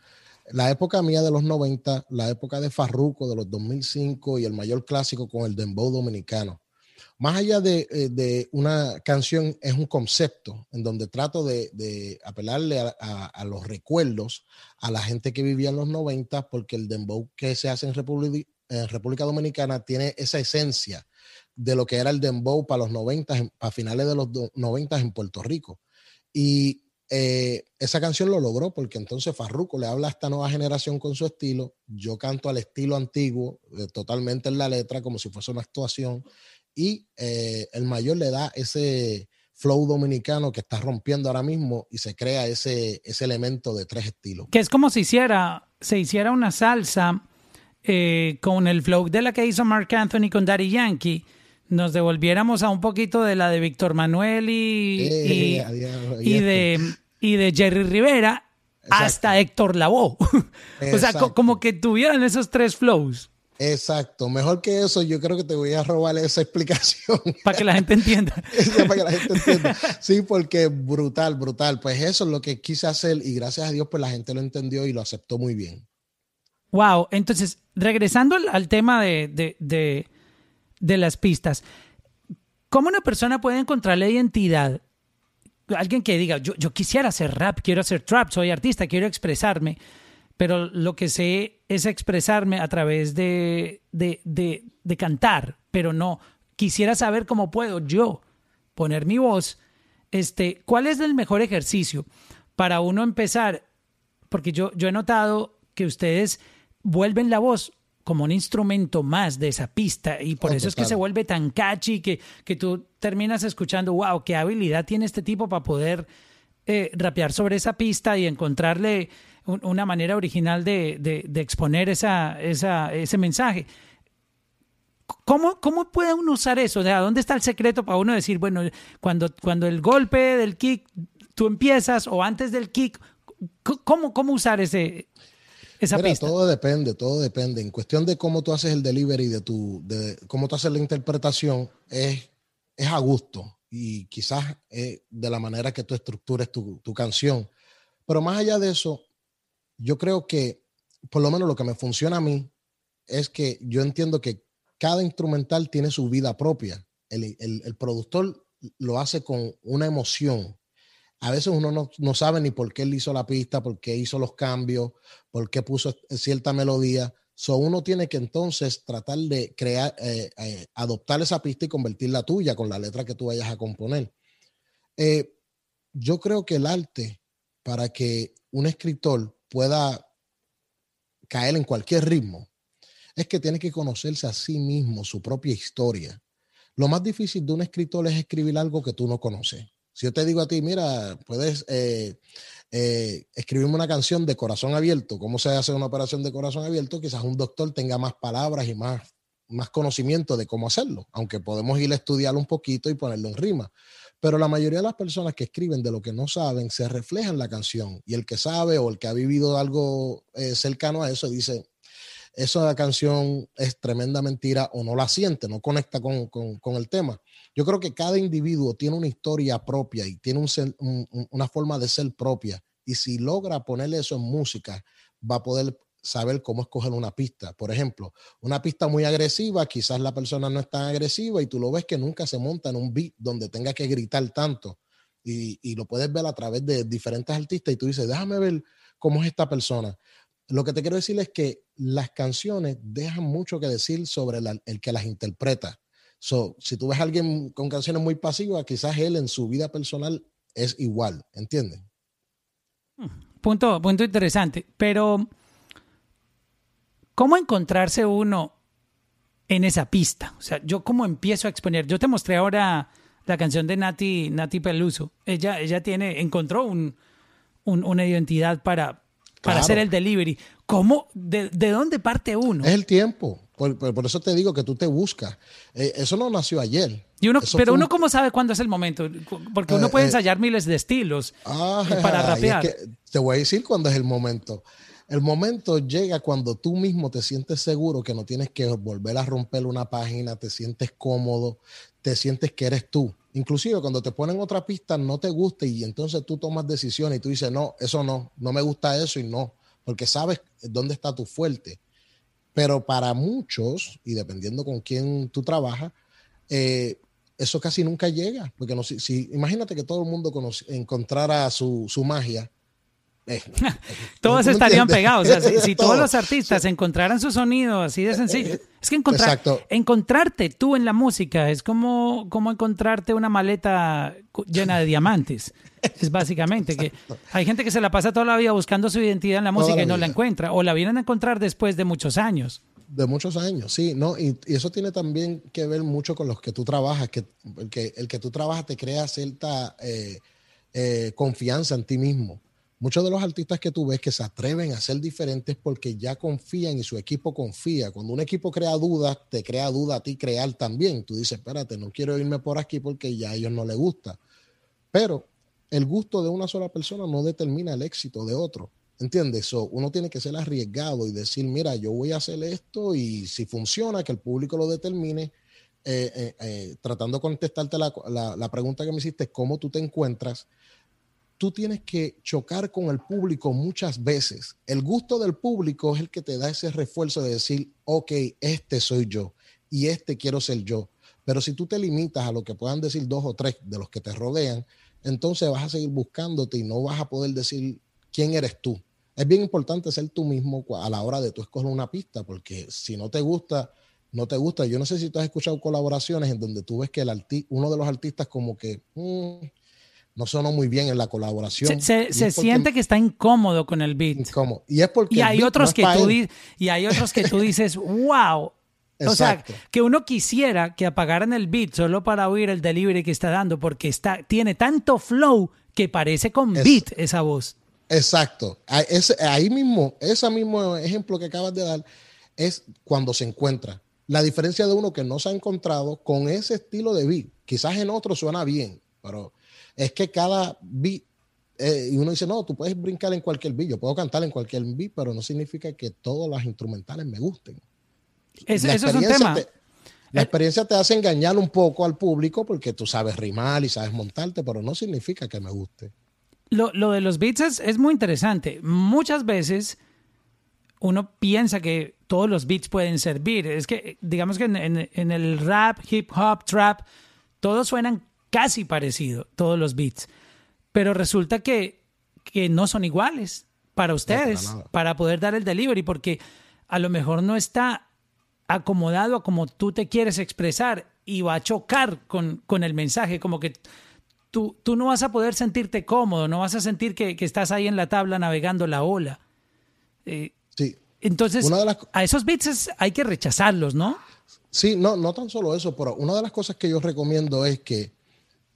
Speaker 3: La época mía de los 90, la época de Farruko de los 2005 y el mayor clásico con el dembow dominicano. Más allá de, eh, de una canción, es un concepto en donde trato de, de apelarle a, a- los recuerdos a la gente que vivía en los 90, porque el dembow que se hace en República, Dominicana tiene esa esencia de lo que era el dembow para los 90, en- para finales de los do- 90 en Puerto Rico. Y eh, esa canción lo logró porque entonces Farruko le habla a esta nueva generación con su estilo, yo canto al estilo antiguo, eh, totalmente en la letra, como si fuese una actuación, y eh, el mayor le da ese flow dominicano que está rompiendo ahora mismo y se crea ese, ese elemento de tres estilos.
Speaker 1: Que es como si hiciera, se hiciera una salsa eh, con el flow de la que hizo Mark Anthony con Daddy Yankee. Nos devolviéramos a un poquito de la de Víctor Manuel y,
Speaker 3: Eh,
Speaker 1: y-
Speaker 3: a diablo,
Speaker 1: y de, y de Jerry Rivera hasta Héctor Lavoe. o sea, co-
Speaker 3: Exacto.
Speaker 1: como que tuvieran esos tres flows
Speaker 3: Exacto, mejor que eso, yo creo que te voy a robar esa explicación.
Speaker 1: para que la gente entienda.
Speaker 3: Para que la gente entienda. Sí, porque brutal, brutal. Pues eso es lo que quise hacer y gracias a Dios pues la gente lo entendió y lo aceptó muy bien.
Speaker 1: Wow, entonces, regresando al, al tema de, de- de- de las pistas, ¿cómo una persona puede encontrar la identidad? Alguien que diga, yo, yo quisiera hacer rap, quiero hacer trap, soy artista, quiero expresarme, pero lo que sé es expresarme a través de, de, de- de cantar, pero no, quisiera saber cómo puedo yo poner mi voz. Este, ¿Cuál es el mejor ejercicio para uno empezar? Porque yo, yo he notado que ustedes vuelven la voz como un instrumento más de esa pista y por
Speaker 3: Oh,
Speaker 1: eso es que se vuelve tan catchy que, que tú terminas escuchando, wow, qué habilidad tiene este tipo para poder eh, rapear sobre esa pista y encontrarle una manera original de, de- de exponer esa, esa, ese mensaje. ¿Cómo, ¿Cómo puede uno usar eso? O sea, ¿dónde está el secreto para uno decir, bueno, cuando, cuando el golpe del kick tú empiezas o antes del kick, ¿cómo, cómo usar ese, esa
Speaker 3: Mira,
Speaker 1: pista?
Speaker 3: todo depende, todo depende. En cuestión de cómo tú haces el delivery, de tu, de cómo tú haces la interpretación, es, es a gusto y quizás de la manera que tú estructures tu, tu canción. Pero más allá de eso, yo creo que, por lo menos lo que me funciona a mí, es que yo entiendo que cada instrumental tiene su vida propia. El, el- productor lo hace con una emoción. A veces uno no, no sabe ni por qué él hizo la pista, por qué hizo los cambios, por qué puso cierta melodía. So uno tiene que entonces tratar de crear, eh, eh, adoptar esa pista y convertirla tuya con la letra que tú vayas a componer. Eh, yo creo que el arte, para que un escritor pueda caer en cualquier ritmo, es que tiene que conocerse a sí mismo, su propia historia. Lo más difícil de un escritor es escribir algo que tú no conoces. Si yo te digo a ti, mira, puedes eh, eh, escribirme una canción de corazón abierto, ¿cómo se hace una operación de corazón abierto? Quizás un doctor tenga más palabras y más, más conocimiento de cómo hacerlo, aunque podemos ir a estudiarlo un poquito y ponerlo en rima. Pero la mayoría de las personas que escriben de lo que no saben se refleja en la canción y el que sabe o el que ha vivido algo eh, cercano a eso dice, esa canción es tremenda mentira o no la siente, no conecta con, con- el tema. Yo creo que cada individuo tiene una historia propia y tiene una forma de ser propia. Y si logra ponerle eso en música, va a poder saber cómo escoger una pista. Por ejemplo, una pista muy agresiva, quizás la persona no es tan agresiva y tú lo ves que nunca se monta en un beat donde tenga que gritar tanto. Y, y lo puedes ver a través de diferentes artistas y tú dices, déjame ver cómo es esta persona. Lo que te quiero decir es que las canciones dejan mucho que decir sobre el que las interpreta. So, si tú ves a alguien con canciones muy pasivas, quizás él en su vida personal es igual, ¿entiendes?
Speaker 1: Punto, punto interesante. Pero, ¿cómo encontrarse uno en esa pista? O sea, yo cómo empiezo a exponer. Yo te mostré ahora la canción de Nati, Nati Peluso. Ella, ella tiene, encontró un, un- una identidad para, para
Speaker 3: Claro.
Speaker 1: hacer el delivery. ¿Cómo? De, de dónde parte uno?
Speaker 3: Es el tiempo. Por, por- por eso te digo que tú te buscas. Eh, eso no nació ayer.
Speaker 1: Y uno,
Speaker 3: Eso
Speaker 1: pero
Speaker 3: fue un-
Speaker 1: uno cómo sabe cuándo es el momento, porque uno
Speaker 3: Eh,
Speaker 1: puede
Speaker 3: eh,
Speaker 1: ensayar miles de estilos
Speaker 3: Ah,
Speaker 1: eh, para
Speaker 3: y es
Speaker 1: rapear.
Speaker 3: que te voy a decir cuándo es el momento. El momento llega cuando tú mismo te sientes seguro que no tienes que volver a romper una página, te sientes cómodo, te sientes que eres tú. Inclusive cuando te ponen otra pista no te gusta y entonces tú tomas decisiones y tú dices, no, eso no, no me gusta eso y no, porque sabes dónde está tu fuerte. Pero para muchos, y dependiendo con quién tú trabajas, eh, eso casi nunca llega, porque no, si, imagínate que todo el mundo conoce- encontrara su, su magia. Eh,
Speaker 1: Todos
Speaker 3: ¿tú me
Speaker 1: estarían pegados. O sea, si, si todos
Speaker 3: Todo.
Speaker 1: los artistas encontraran su sonido así de sencillo. Es que encontrar,
Speaker 3: Exacto.
Speaker 1: encontrarte tú en la música es como, como encontrarte una maleta llena de diamantes. Es básicamente que hay gente que se la pasa toda la vida buscando su identidad en la música
Speaker 3: la
Speaker 1: y no la encuentra. O la vienen a encontrar después de muchos años.
Speaker 3: De muchos años, sí, ¿no? Y, y eso tiene también que ver mucho con los que tú trabajas, que el que, el que tú trabajas te crea cierta eh, eh, confianza en ti mismo. Muchos de los artistas que tú ves que se atreven a ser diferentes porque ya confían y su equipo confía. Cuando un equipo crea dudas, te crea duda a ti crear también. Tú dices, espérate, no quiero irme por aquí porque ya a ellos no les gusta. Pero el gusto de una sola persona no determina el éxito de otro. ¿Entiendes? So, uno tiene que ser arriesgado y decir, mira, yo voy a hacer esto y si funciona, que el público lo determine. Eh, eh, eh, tratando de contestarte la, la- la pregunta que me hiciste, ¿cómo tú te encuentras? Tú tienes que chocar con el público muchas veces. El gusto del público es el que te da ese refuerzo de decir, ok, este soy yo y este quiero ser yo. Pero si tú te limitas a lo que puedan decir dos o tres de los que te rodean, entonces vas a seguir buscándote y no vas a poder decir quién eres tú. Es bien importante ser tú mismo a la hora de tú escoger una pista, porque si no te gusta, no te gusta. Yo no sé si tú has escuchado colaboraciones en donde tú ves que el arti- uno de los artistas como que mm, no sonó muy bien en la colaboración.
Speaker 1: Se, se-
Speaker 3: Y
Speaker 1: se
Speaker 3: es porque-
Speaker 1: siente que está incómodo con el beat.
Speaker 3: incómodo. Y es porque
Speaker 1: Y hay otros
Speaker 3: no
Speaker 1: que tú di- y hay otros que tú dices, wow. O sea,
Speaker 3: Exacto.
Speaker 1: que uno quisiera que apagaran el beat solo para oír el delivery que está dando, porque está, tiene tanto flow que parece con
Speaker 3: Es-
Speaker 1: beat esa voz.
Speaker 3: Exacto. Ahí mismo, ese mismo ejemplo que acabas de dar es cuando se encuentra. La diferencia de uno que no se ha encontrado con ese estilo de beat. Quizás en otro suena bien, pero es que cada beat, eh, y uno dice, no, tú puedes brincar en cualquier beat, yo puedo cantar en cualquier beat, pero no significa que todas las instrumentales me gusten.
Speaker 1: Es- eso es un tema.
Speaker 3: te- la experiencia te hace engañar un poco al público porque tú sabes rimar y sabes montarte, pero no significa que me guste.
Speaker 1: Lo, lo de los beats es, es muy interesante. Muchas veces uno piensa que todos los beats pueden servir. Es que, digamos que en, en- en el rap, hip hop, trap, todos suenan casi parecido, todos los beats. Pero resulta que, que no son iguales para ustedes, para poder dar el delivery, porque a lo mejor no está acomodado a como tú te quieres expresar y va a chocar con, con el mensaje, como que tú, tú no vas a poder sentirte cómodo, no vas a sentir que, que estás ahí en la tabla navegando la ola. Eh,
Speaker 3: Sí,
Speaker 1: entonces,
Speaker 3: las-
Speaker 1: a esos beats hay que rechazarlos, ¿no?
Speaker 3: Sí, no, no tan solo eso, pero una de las cosas que yo recomiendo es que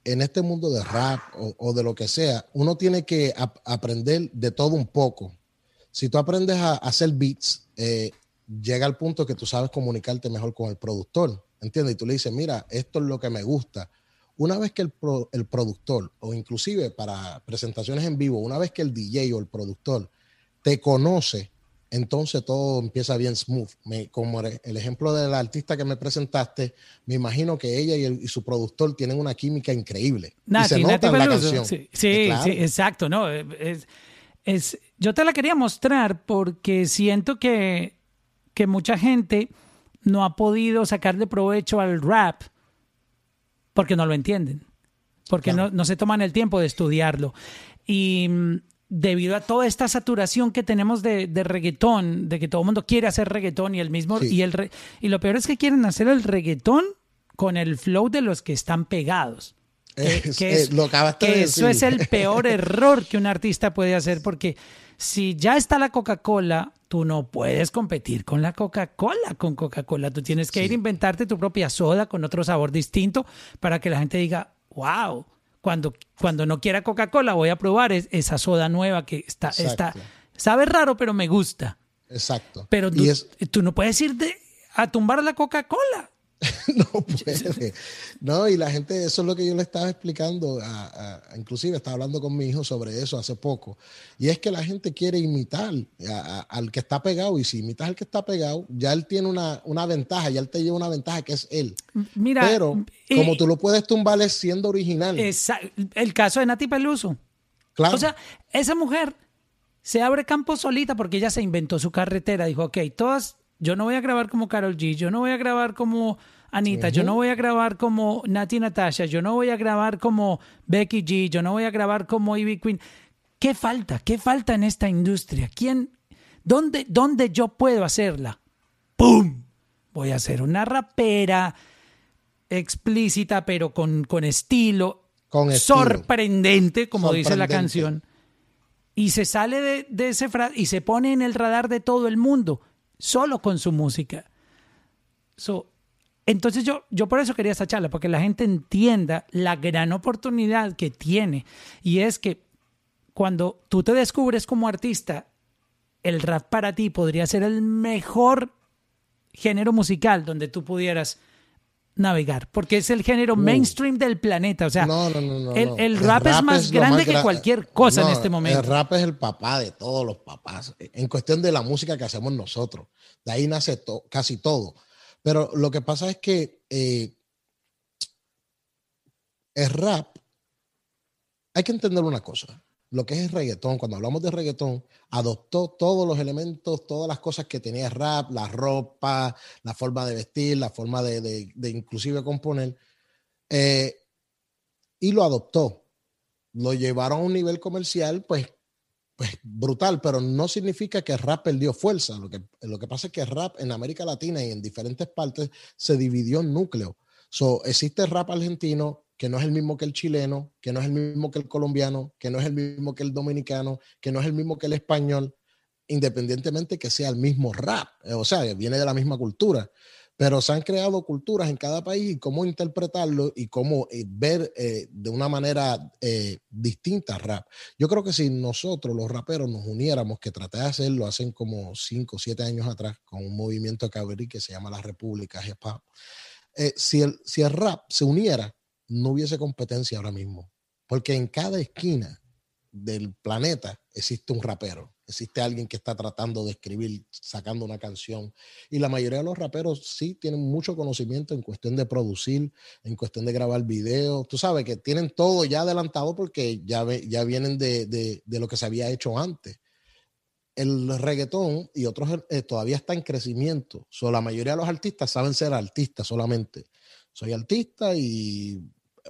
Speaker 3: en este mundo de rap o, de lo que sea, uno tiene que ap- aprender de todo un poco. Si tú aprendes a, hacer beats, eh, llega al punto que tú sabes comunicarte mejor con el productor, ¿entiendes? Y tú le dices, mira, esto es lo que me gusta. Una vez que el, el productor, o inclusive para presentaciones en vivo, una vez que el DJ o el productor te conoce, entonces todo empieza bien smooth. Me- como el ejemplo de la artista que me presentaste, me imagino que ella y, el- y su productor tienen una química increíble. y
Speaker 1: Nati,
Speaker 3: se nota
Speaker 1: Nati
Speaker 3: en la canción.
Speaker 1: Sí, sí,
Speaker 3: claro.
Speaker 1: sí, exacto, ¿no? Es, es- yo te la quería mostrar porque siento que, que mucha gente no ha podido sacarle provecho al rap porque no lo entienden, porque
Speaker 3: Claro.
Speaker 1: no, no se toman el tiempo de estudiarlo. Y debido a toda esta saturación que tenemos de, de reggaetón, de que todo el mundo quiere hacer reggaetón y el mismo,
Speaker 3: Sí.
Speaker 1: y, el re- y lo peor es que quieren hacer el reggaetón con el flow de los que están pegados. Que,
Speaker 3: Es-
Speaker 1: que
Speaker 3: eh,
Speaker 1: es-
Speaker 3: lo acabaste
Speaker 1: que
Speaker 3: de
Speaker 1: eso es el peor error que un artista puede hacer porque si ya está la Coca-Cola, tú no puedes competir con la Coca-Cola, con Coca-Cola. Tú tienes que ir a inventarte tu propia soda con otro sabor distinto para que la gente diga, wow, cuando, cuando no quiera Coca-Cola voy a probar es- esa soda nueva que está, está, sabe raro, pero me gusta.
Speaker 3: Exacto.
Speaker 1: Pero tú,
Speaker 3: y es,
Speaker 1: tú no puedes ir de- a tumbar la Coca-Cola.
Speaker 3: no puede. No, y la gente, eso es lo que yo le estaba explicando, a- a- inclusive estaba hablando con mi hijo sobre eso hace poco, y es que la gente quiere imitar a- al que está pegado, y si imitas al que está pegado, ya él tiene una, una ventaja, ya él te lleva una ventaja que es él.
Speaker 1: Mira,
Speaker 3: Pero como tú lo puedes tumbar es siendo original.
Speaker 1: esa- el caso de Nati Peluso.
Speaker 3: claro.
Speaker 1: O sea, esa mujer se abre campo solita porque ella se inventó su carretera. Dijo, ok, todas, yo no voy a grabar como Carol G, yo no voy a grabar como Anita, yo no voy a grabar como Nati Natasha, yo no voy a grabar como Becky G, yo no voy a grabar como Ivy Queen. ¿Qué falta? ¿Qué falta en esta industria? ¿Quién? ¿Dónde, dónde yo puedo hacerla? ¡Pum! Voy a hacer una rapera explícita, pero con, con estilo,
Speaker 3: Con estilo.
Speaker 1: sorprendente, como dice la canción. Y se sale de, de ese fra- y se pone en el radar de todo el mundo, solo con su música. Entonces yo, yo por eso quería esta charla, porque la gente entienda la gran oportunidad que tiene. Y es que cuando tú te descubres como artista, el rap para ti podría ser el mejor género musical donde tú pudieras navegar, porque es el género mainstream del planeta. O sea,
Speaker 3: No, no, no, no,
Speaker 1: el, el rap, es más grande que
Speaker 3: gra-
Speaker 1: cualquier cosa en este momento.
Speaker 3: El rap es el papá de todos los papás, en cuestión de la música que hacemos nosotros. De ahí nace to- casi todo. Pero lo que pasa es que eh, el rap, hay que entender una cosa. Lo que es el reggaetón, cuando hablamos de reggaetón, adoptó todos los elementos, todas las cosas que tenía el rap, la ropa, la forma de vestir, la forma de, de- de inclusive componer, eh, y lo adoptó. Lo llevaron a un nivel comercial, pues, pues brutal, pero no significa que el rap perdió fuerza. Lo que, lo que pasa es que el rap en América Latina y en diferentes partes se dividió en núcleos. So, existe el rap argentino que no es el mismo que el chileno, que no es el mismo que el colombiano, que no es el mismo que el dominicano, que no es el mismo que el español, independientemente que sea el mismo rap, eh, o sea, viene de la misma cultura. Pero se han creado culturas en cada país y cómo interpretarlo y cómo eh, ver eh, de una manera eh, distinta rap. Yo creo que si nosotros, los raperos, nos uniéramos, que traté de hacerlo hace como 5 o 7 años atrás, con un movimiento que abrí que se llama La República Hip Hop, si, el, si el rap se uniera, no hubiese competencia ahora mismo. Porque en cada esquina del planeta existe un rapero, existe alguien que está tratando de escribir, sacando una canción. Y la mayoría de los raperos sí tienen mucho conocimiento en cuestión de producir, en cuestión de grabar videos. Tú sabes que tienen todo ya adelantado porque ya, ya vienen de, de- de lo que se había hecho antes. El reggaetón y otros eh, todavía está en crecimiento. So, la mayoría de los artistas saben ser artistas solamente. Soy artista y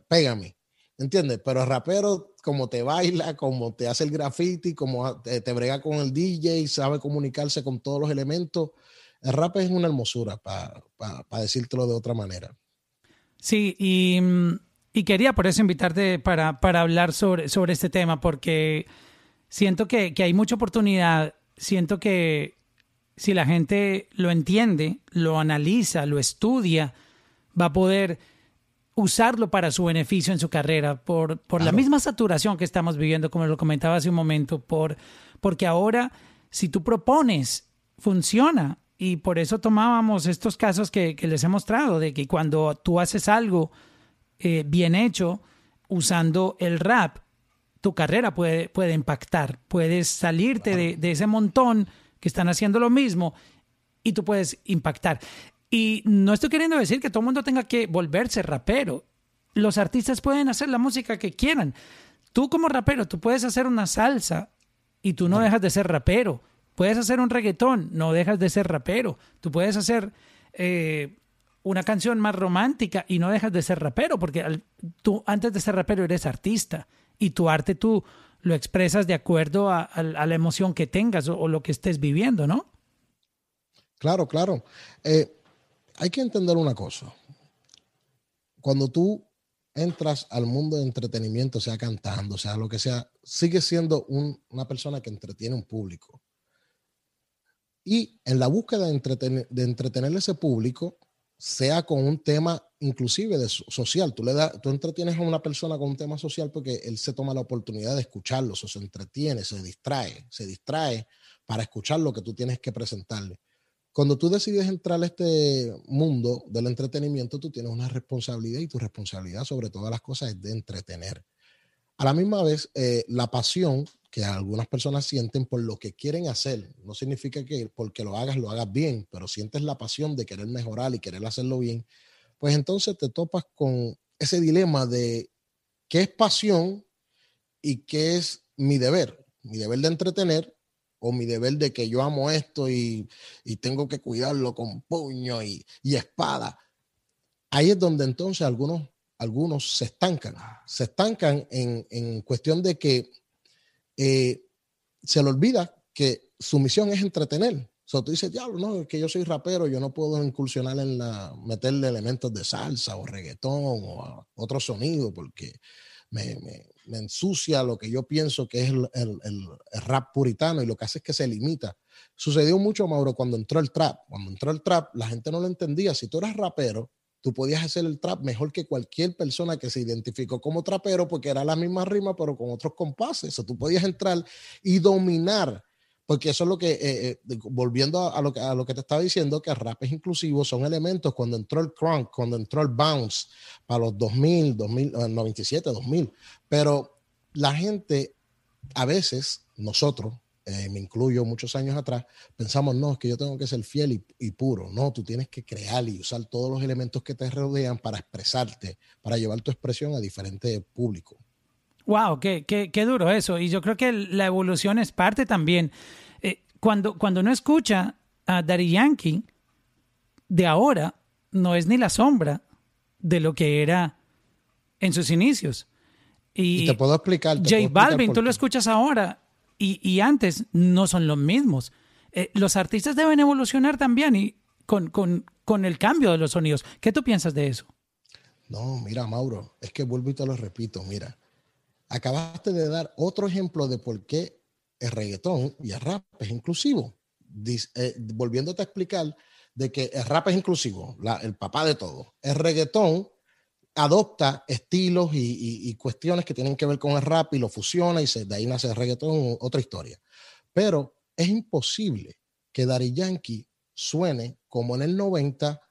Speaker 3: pégame. ¿Entiendes? Pero el rapero, como te baila, como te hace el graffiti, como te, te brega con el DJ, sabe comunicarse con todos los elementos. El rap es una hermosura, para decírtelo de otra manera.
Speaker 1: Sí, y, mm, y quería por eso invitarte para, para hablar sobre, sobre este tema, porque siento que, que hay mucha oportunidad, siento que si la gente lo entiende, lo analiza, lo estudia, va a poder usarlo para su beneficio en su carrera, por, por la misma saturación que estamos viviendo, como lo comentaba hace un momento, por, porque ahora si tú propones, funciona. Y por eso tomábamos estos casos que, que les he mostrado, de que cuando tú haces algo eh, bien hecho, usando el rap, tu carrera puede, puede impactar. Puedes salirte de, de ese montón que están haciendo lo mismo y tú puedes impactar. Y no estoy queriendo decir que todo el mundo tenga que volverse rapero. Los artistas pueden hacer la música que quieran. Tú como rapero, tú puedes hacer una salsa y tú no dejas de ser rapero. Puedes hacer un reggaetón, no dejas de ser rapero. Tú puedes hacer eh, una canción más romántica y no dejas de ser rapero, porque al- tú antes de ser rapero eres artista y tu arte tú lo expresas de acuerdo a, a- a la emoción que tengas o, o lo que estés viviendo, ¿no?
Speaker 3: Claro, claro. Eh, hay que entender una cosa. Cuando tú entras al mundo de entretenimiento, sea cantando, sea lo que sea, sigues siendo un- una persona que entretiene un público. Y en la búsqueda de, entretener, ese público, sea con un tema inclusive de so- social, tú, le das, tú entretienes a una persona con un tema social porque él se toma la oportunidad de escucharlo, o se entretiene, se distrae, se distrae para escuchar lo que tú tienes que presentarle. Cuando tú decides entrar a este mundo del entretenimiento, tú tienes una responsabilidad y tu responsabilidad sobre todas las cosas es de entretener. A la misma vez, eh, la pasión que algunas personas sienten por lo que quieren hacer, no significa que porque lo hagas, lo hagas bien, pero sientes la pasión de querer mejorar y querer hacerlo bien, pues entonces te topas con ese dilema de qué es pasión y qué es mi deber, mi deber de entretener o mi deber de que yo amo esto y, y tengo que cuidarlo con puño y, y, espada. Ahí es donde entonces algunos, algunos se estancan, se estancan en, en cuestión de que eh, se le olvida que su misión es entretener. O sea, tú dices, diablo, no, es que yo soy rapero, yo no puedo incursionar en la, meterle elementos de salsa o reggaetón o otro sonido porque me, me ensucia lo que yo pienso que es el, el, el, rap puritano y lo que hace es que se limita. Sucedió mucho, Mauro, cuando entró el trap. Cuando entró el trap, la gente no lo entendía. Si tú eras rapero, tú podías hacer el trap mejor que cualquier persona que se identificó como trapero porque era la misma rima, pero con otros compases. O tú podías entrar y dominar porque eso es lo que, eh, eh, volviendo a, lo que, a lo que te estaba diciendo, que rap es inclusivo, son elementos cuando entró el crunk, cuando entró el bounce, para los 2000, 2000 97, 2000, pero la gente, a veces, nosotros, eh, me incluyo muchos años atrás, pensamos, no, es que yo tengo que ser fiel y, y, puro, no, tú tienes que crear y usar todos los elementos que te rodean para expresarte, para llevar tu expresión a diferentes públicos.
Speaker 1: Wow, qué, qué, qué, duro eso. Y yo creo que la evolución es parte también. Eh, cuando, cuando uno escucha a Daddy Yankee, de ahora no es ni la sombra de lo que era en sus inicios.
Speaker 3: Y, y te puedo explicar.
Speaker 1: J Balvin, tú lo escuchas ahora y, y, antes no son los mismos. Eh, los artistas deben evolucionar también y con, con, con el cambio de los sonidos. ¿Qué tú piensas de eso?
Speaker 3: No, mira, Mauro, es que vuelvo y te lo repito, mira acabaste de dar otro ejemplo de por qué el reggaetón y el rap es inclusivo. Eh, volviéndote a explicar de que el rap es inclusivo, la, el papá de todo. El reggaetón adopta estilos y, y, y, cuestiones que tienen que ver con el rap y lo fusiona y se, de ahí nace el reggaetón, otra historia. Pero es imposible que Daddy Yankee suene como en el 90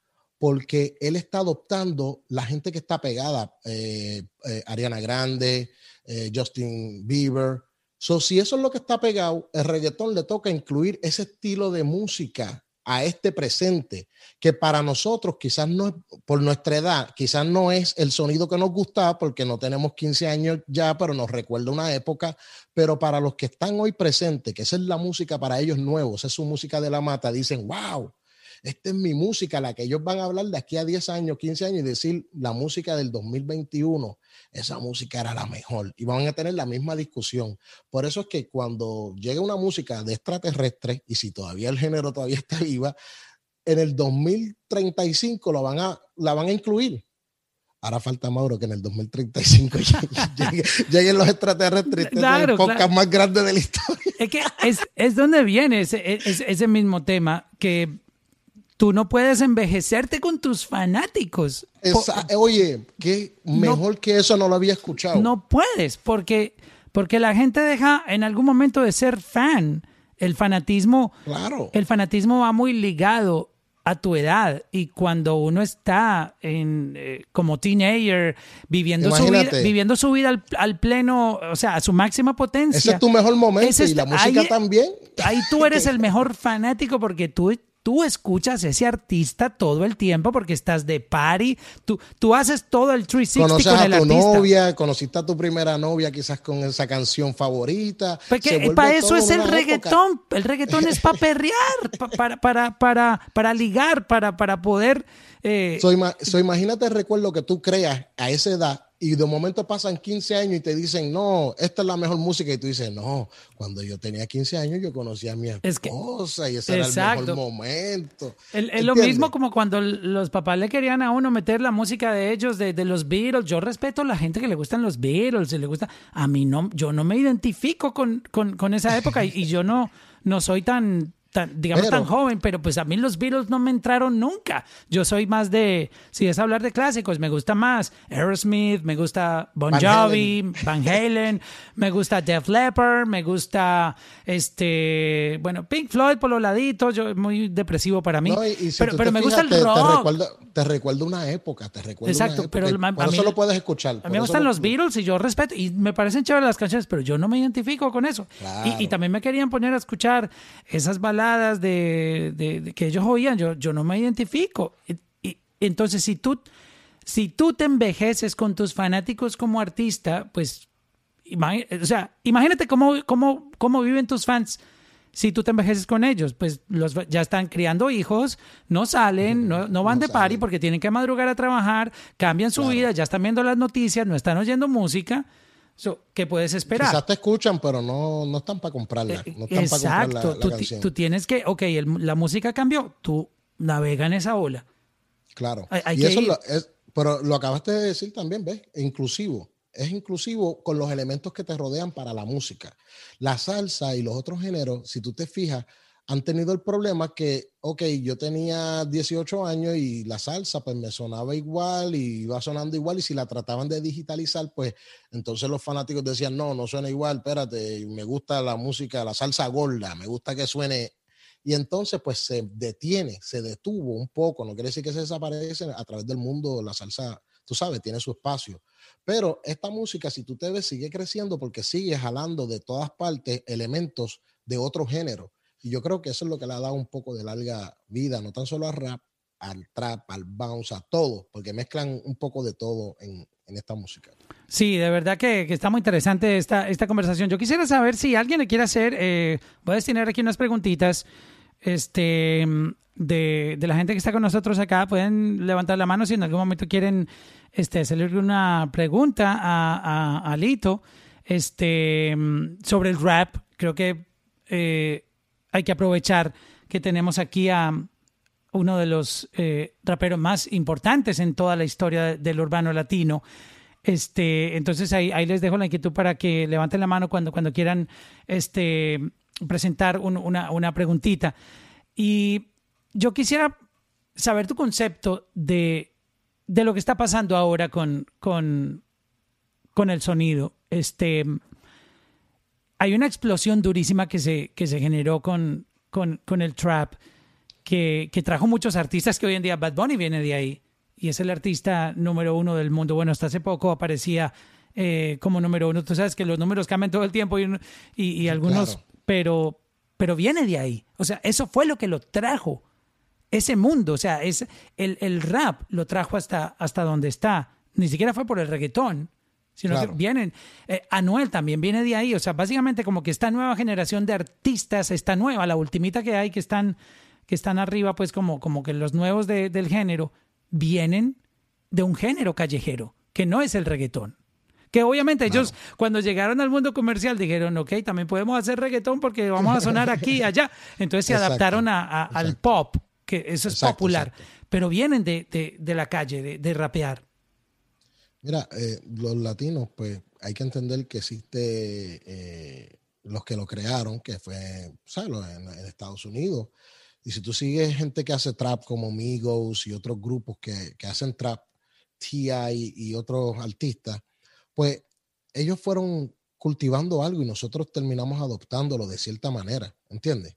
Speaker 3: porque él está adoptando la gente que está pegada, eh, eh, Ariana Grande, eh, Justin Bieber. So, si eso es lo que está pegado, el reggaetón le toca incluir ese estilo de música a este presente, que para nosotros quizás no es, por nuestra edad, quizás no es el sonido que nos gusta porque no tenemos 15 años ya, pero nos recuerda una época, pero para los que están hoy presentes, que esa es la música para ellos nuevos, es su música de la mata, dicen, wow, esta es mi música, la que ellos van a hablar de aquí a 10 años, 15 años y decir la música del 2021, esa música era la mejor y van a tener la misma discusión. Por eso es que cuando llegue una música de extraterrestre y si todavía el género todavía está viva, en el 2035 lo van a, la van a incluir. Ahora falta Mauro que en el 2035 lleguen, lleguen los extraterrestres. Claro, el podcast claro. más grande de la historia.
Speaker 1: Es que es, es donde viene ese, ese, ese mismo tema que tú no puedes envejecerte con tus fanáticos.
Speaker 3: Esa, oye, que mejor no, que eso no lo había escuchado.
Speaker 1: No puedes, porque, porque la gente deja en algún momento de ser fan. El fanatismo,
Speaker 3: claro.
Speaker 1: el fanatismo va muy ligado a tu edad y cuando uno está en eh, como teenager viviendo su vida, viviendo su vida al, al, pleno, o sea, a su máxima potencia.
Speaker 3: Ese es tu mejor momento es, y la música
Speaker 1: ahí,
Speaker 3: también.
Speaker 1: Ahí tú eres el mejor fanático porque tú tú escuchas a ese artista todo el tiempo porque estás de party, tú, tú haces todo el 360
Speaker 3: Conoces
Speaker 1: con el
Speaker 3: a tu
Speaker 1: artista.
Speaker 3: novia, conociste a tu primera novia quizás con esa canción favorita.
Speaker 1: Porque para eso es el reggaetón, época. el reggaetón es para perrear, para, para, para, para, ligar, para, para poder...
Speaker 3: Eh, so, so, imagínate el recuerdo que tú creas a esa edad y de momento pasan 15 años y te dicen, no, esta es la mejor música. Y tú dices, no, cuando yo tenía 15 años yo conocí a mi esposa es que, y ese exacto. era el mejor momento.
Speaker 1: Es lo mismo como cuando los papás le querían a uno meter la música de ellos, de, de, los Beatles. Yo respeto a la gente que le gustan los Beatles, si le gusta. A mí no, yo no me identifico con, con, con esa época y, y yo no, no soy tan tan, digamos,
Speaker 3: Pero-
Speaker 1: tan joven, pero pues a mí los Beatles no me entraron nunca. Yo soy más de, si es hablar de clásicos, me gusta más Aerosmith, me gusta Bon
Speaker 3: Van
Speaker 1: Jovi, Van Halen, me gusta Def Leppard, me gusta, este, bueno, Pink Floyd por los laditos, yo muy depresivo para mí,
Speaker 3: No, y- y si
Speaker 1: pero, me
Speaker 3: fijas,
Speaker 1: gusta el
Speaker 3: te, te
Speaker 1: rock.
Speaker 3: recuerda, te recuerda una época, te recuerda
Speaker 1: Exacto,
Speaker 3: una época.
Speaker 1: pero
Speaker 3: por
Speaker 1: a
Speaker 3: eso
Speaker 1: mí-
Speaker 3: lo puedes escuchar.
Speaker 1: A mí me gustan
Speaker 3: lo-
Speaker 1: los Beatles y yo respeto y me parecen chéveres las canciones, pero yo no me identifico con eso.
Speaker 3: Claro.
Speaker 1: Y, y también me querían poner a escuchar esas baladas de, de- de que ellos oían, yo, yo no me identifico. Y, entonces, si tú, si tú te envejeces con tus fanáticos como artista, pues, o sea, imagínate cómo, cómo, cómo viven tus fans. Si tú te envejeces con ellos, pues los ya están criando hijos, no salen, no, no van
Speaker 3: No
Speaker 1: de party porque tienen que madrugar a trabajar, cambian su
Speaker 3: Claro.
Speaker 1: vida, ya están viendo las noticias, no están oyendo música. So, ¿Qué puedes esperar?
Speaker 3: Quizás te escuchan, pero no, no están para comprarla. No están para comprar la,
Speaker 1: Eh, Exacto,
Speaker 3: la
Speaker 1: tú, ti-
Speaker 3: canción.
Speaker 1: tú tienes que, ok, el- la música cambió, tú navega en esa ola.
Speaker 3: Claro.
Speaker 1: Hay- hay
Speaker 3: y eso lo- es, pero lo acabaste de decir también, ¿ves? Inclusivo. Es inclusivo con los elementos que te rodean para la música. La salsa y los otros géneros, si tú te fijas, han tenido el problema que, ok, yo tenía 18 años y la salsa pues me sonaba igual y iba sonando igual y si la trataban de digitalizar, pues entonces los fanáticos decían, no, no suena igual, espérate, me gusta la música, la salsa gorda, me gusta que suene y entonces pues se detiene, se detuvo un poco, no quiere decir que se desaparece a través del mundo, la salsa, tú sabes, tiene su espacio. Pero esta música, si tú te ves, sigue creciendo porque sigue jalando de todas partes elementos de otro género. Y yo creo que eso es lo que le ha dado un poco de larga vida, no tan solo al rap, al trap, al bounce, a todo, porque mezclan un poco de todo en, en esta música.
Speaker 1: Sí, de verdad que, que está muy interesante esta, esta conversación. Yo quisiera saber si alguien le quiere hacer, eh, voy a destinar aquí unas preguntitas este, de, de la gente que está con nosotros acá. Pueden levantar la mano si en algún momento quieren este, hacerle una pregunta a, a, a Lito este, sobre el rap. Creo que eh, hay que aprovechar que tenemos aquí a uno de los eh, raperos más importantes en toda la historia del urbano latino. Este, entonces ahí, les dejo la inquietud para que levanten la mano cuando, cuando quieran este, presentar un- una, una preguntita. Y yo quisiera saber tu concepto de, de lo que está pasando ahora con, con, con el sonido. Este, hay una explosión durísima que se, que se generó con, con, con el trap, que, que trajo muchos artistas que hoy en día Bad Bunny viene de ahí y es el artista número uno del mundo. Bueno, hasta hace poco aparecía eh, como número uno. Tú sabes que los números cambian todo el tiempo y, y, y algunos,
Speaker 3: claro.
Speaker 1: pero, pero viene de ahí. O sea, eso fue lo que lo trajo. Ese mundo, o sea, es el, el rap lo trajo hasta, hasta donde está. Ni siquiera fue por el reggaetón, sino
Speaker 3: Claro.
Speaker 1: que vienen. eh, Anuel también viene de ahí. O sea, básicamente como que esta nueva generación de artistas, esta nueva, la ultimita que hay, que están, que están arriba, pues como, como que los nuevos de- del género, vienen de un género callejero, que no es el reggaetón. Que obviamente ellos cuando llegaron al mundo comercial dijeron, ok, también podemos hacer reggaetón porque vamos a sonar aquí y allá. Entonces se
Speaker 3: Exacto,
Speaker 1: adaptaron a- a- al pop, que eso es
Speaker 3: Exacto,
Speaker 1: popular,
Speaker 3: exacto.
Speaker 1: pero vienen de, de- de la calle, de rapear.
Speaker 3: Mira, eh, los latinos, pues hay que entender que existe eh, los que lo crearon, que fue, ¿sabes? En, en Estados Unidos. Y si tú sigues gente que hace trap como Migos y otros grupos que, que hacen trap, T.I. y otros artistas, pues ellos fueron cultivando algo y nosotros terminamos adoptándolo de cierta manera, ¿entiendes?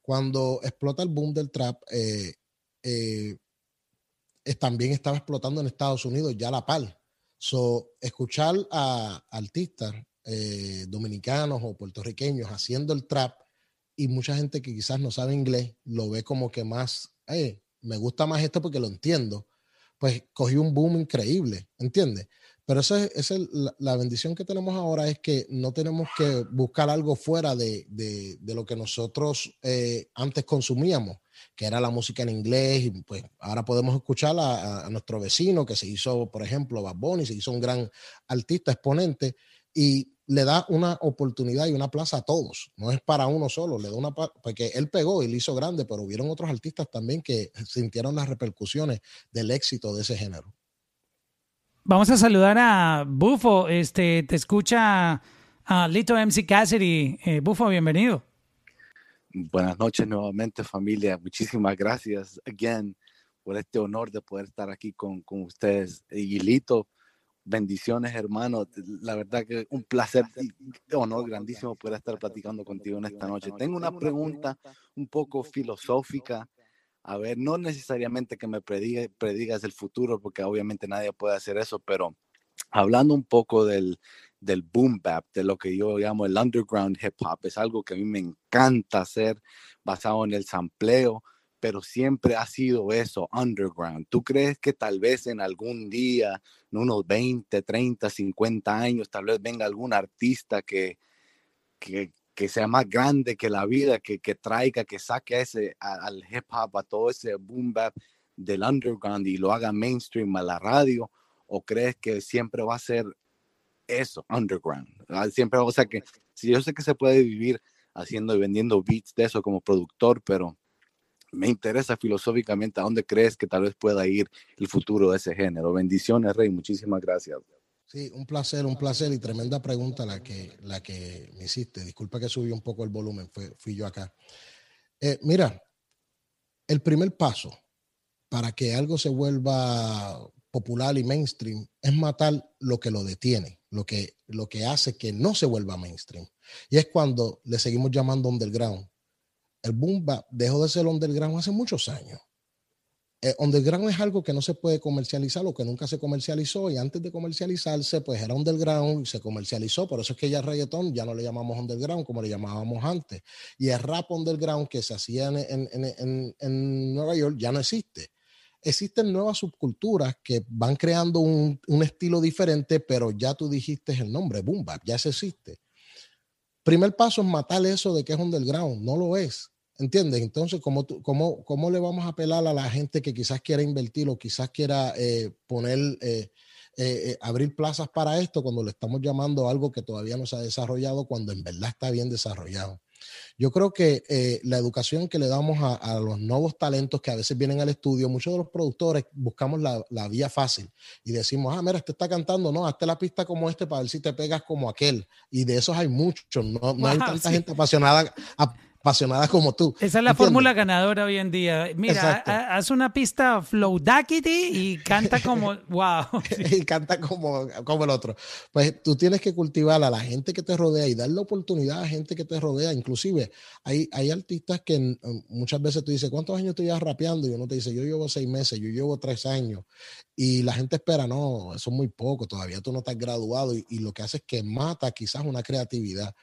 Speaker 3: Cuando explota el boom del trap, eh, eh, también estaba explotando en Estados Unidos ya la par. So, escuchar a artistas eh, dominicanos o puertorriqueños haciendo el trap y mucha gente que quizás no sabe inglés lo ve como que más, "Eh, me gusta más esto porque lo entiendo, pues cogió un boom increíble, ¿entiendes? Pero esa es, la, bendición que tenemos ahora es que no tenemos que buscar algo fuera de, lo que nosotros eh, antes consumíamos, que era la música en inglés, y pues ahora podemos escuchar a, nuestro vecino que se hizo, por ejemplo, Bad se hizo un gran artista, exponente, y le da una oportunidad y una plaza a todos, no es para uno solo, le da una porque él pegó y lo hizo grande, pero hubieron otros artistas también que sintieron las repercusiones del éxito de ese género.
Speaker 1: Vamos a saludar a Bufo, este, te escucha a Lito MC Cassidy. Eh, Bufo, bienvenido.
Speaker 8: Buenas noches nuevamente familia. Muchísimas gracias again por este honor de poder estar aquí con, con ustedes. Y Lito, bendiciones hermano. La verdad que un placer y honor grandísimo poder estar platicando contigo en esta noche. Tengo una pregunta un poco filosófica. A ver, no necesariamente que me prediga, predigas el futuro, porque obviamente nadie puede hacer eso, pero hablando un poco del, del boom bap, de lo que yo llamo el underground hip hop. Es algo que a mí me encanta hacer basado en el sampleo, pero siempre ha sido eso, underground. ¿Tú crees que tal vez en algún día, en unos 20, 30, 50 años, tal vez venga algún artista que, que, que sea más grande que la vida, que, que traiga, que saque a ese, al hip hop, a todo ese boom bap del underground y lo haga mainstream a la radio? ¿O crees que siempre va a ser eso, underground. Siempre, o sea que, si yo sé que se puede vivir haciendo y vendiendo beats de eso como productor, pero me interesa filosóficamente a dónde crees que tal vez pueda ir el futuro de ese género. Bendiciones, Rey, muchísimas gracias.
Speaker 3: Sí, un placer, un placer y tremenda pregunta la que, la que me hiciste. Disculpa que subí un poco el volumen, fui yo acá. Eh, mira, el primer paso para que algo se vuelva popular y mainstream es matar lo que lo detiene, lo que, lo que hace que no se vuelva mainstream. Y es cuando le seguimos llamando underground. El boom bap dejó de ser underground hace muchos años. Eh, underground es algo que no se puede comercializar o que nunca se comercializó y antes de comercializarse pues era underground y se comercializó, por eso es que ya reggaetón ya no le llamamos underground como le llamábamos antes. Y el rap underground que se hacía en, en, en Nueva York ya no existe existen nuevas subculturas que van creando un, estilo diferente, pero ya tú dijiste el nombre, boom bap, ya se existe. Primer paso es matar eso de que es underground, no lo es. ¿Entiendes? Entonces, ¿cómo, cómo, cómo le vamos a apelar a la gente que quizás quiera invertir o quizás quiera eh, poner, eh, eh, abrir plazas para esto cuando le estamos llamando algo que todavía no se ha desarrollado, cuando en verdad está bien desarrollado? Yo creo que eh, la educación que le damos a, los nuevos talentos que a veces vienen al estudio, muchos de los productores buscamos la, vía fácil y decimos, ah, mira, este está cantando, no, hazte la pista como este para ver si te pegas como aquel. Y de esos hay muchos, no, no hay tanta gente apasionada, apasionada como tú.
Speaker 1: Esa es la fórmula ganadora hoy en día. Mira, haz una pista flow y canta como, wow.
Speaker 3: y canta como, como el otro. Pues tú tienes que cultivar a la gente que te rodea y darle oportunidad a gente que te rodea. Inclusive hay, hay artistas que mm, muchas veces tú dices, ¿cuántos años estoy ya rapeando? Y uno te dice, yo llevo seis meses, yo llevo tres años. Y la gente espera, no, eso es muy poco, todavía tú no estás graduado y, y lo que hace es que mata quizás una creatividad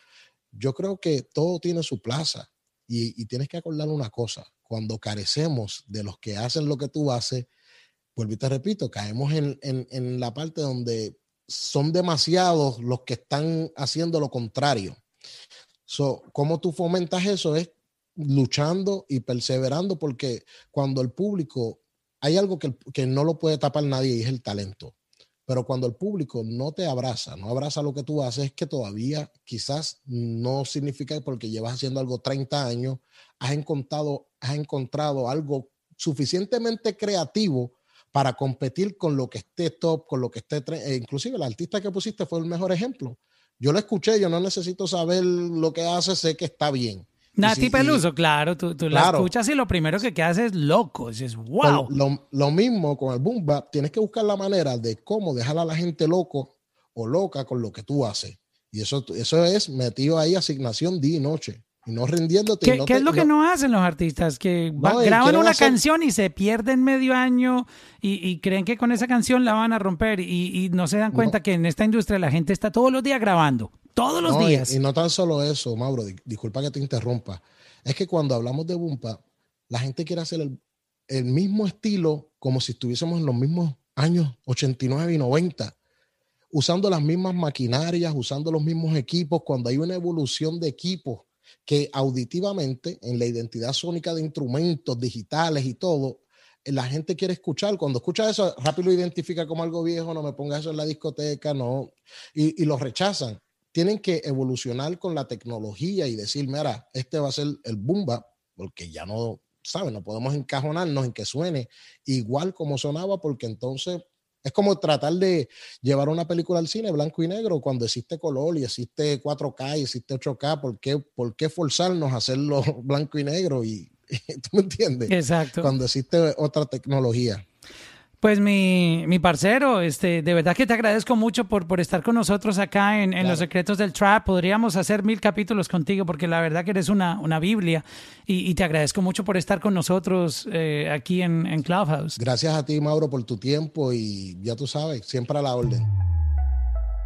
Speaker 3: yo creo que todo tiene su plaza y, tienes que acordar una cosa, cuando carecemos de los que hacen lo que tú haces, vuelvo y te repito, caemos en, en, la parte donde son demasiados los que están haciendo lo contrario. So, ¿Cómo tú fomentas eso? Es luchando y perseverando porque cuando el público, hay algo que, que no lo puede tapar nadie y es el talento. Pero cuando el público no te abraza, no abraza lo que tú haces, es que todavía quizás no significa que porque llevas haciendo algo 30 años, has encontrado, has encontrado algo suficientemente creativo para competir con lo que esté top, con lo que esté... Eh, inclusive el artista que pusiste fue el mejor ejemplo. Yo lo escuché, yo no necesito saber lo que hace, sé que está bien.
Speaker 1: Nati Peluso, claro, tú, tú la escuchas y lo primero que quedas es loco, es wow.
Speaker 3: Lo, lo, mismo con el boom bap, tienes que buscar la manera de cómo dejar a la gente loco o loca con lo que tú haces. Y eso, eso es metido ahí asignación día y noche. Y no rindiéndote.
Speaker 1: ¿Qué, ¿qué es lo que no hacen los artistas? Que graban una canción y se pierden medio año y, creen que con esa canción la van a romper y, no se dan cuenta que en esta industria la gente está todos los días grabando. Todos los días.
Speaker 3: Y, no tan solo eso, Mauro, disculpa que te interrumpa. Es que cuando hablamos de Bumpa, la gente quiere hacer el, mismo estilo como si estuviésemos en los mismos años 89 y 90, usando las mismas maquinarias, usando los mismos equipos, cuando hay una evolución de equipos que auditivamente, en la identidad sónica de instrumentos digitales y todo, la gente quiere escuchar. Cuando escucha eso, rápido lo identifica como algo viejo, no me ponga eso en la discoteca, no, y, y lo rechazan tienen que evolucionar con la tecnología y decir, mira, este va a ser el bumba, porque ya no, ¿sabes? No podemos encajonarnos en que suene igual como sonaba, porque entonces Es como tratar de llevar una película al cine blanco y negro cuando existe color y existe 4K y existe 8K. ¿Por qué, por qué forzarnos a hacerlo blanco y negro? Y, ¿Tú me entiendes?
Speaker 1: Exacto.
Speaker 3: Cuando existe otra tecnología.
Speaker 1: Pues mi, mi parcero, este, de verdad que te agradezco mucho por, por estar con nosotros acá en, en Los Secretos del Trap. Podríamos hacer mil capítulos contigo porque la verdad que eres una, una Biblia y, y te agradezco mucho por estar con nosotros eh, aquí en, en Clubhouse.
Speaker 3: Gracias a ti, Mauro, por tu tiempo y ya tú sabes, siempre a la orden.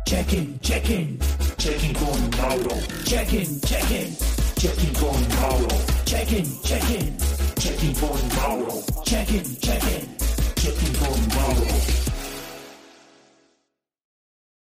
Speaker 2: Check-in, check-in, check-in con Mauro. Check-in, check-in, check-in con Mauro. Check-in, check-in, check-in con Mauro. Check-in, check-in, check-in con Mauro.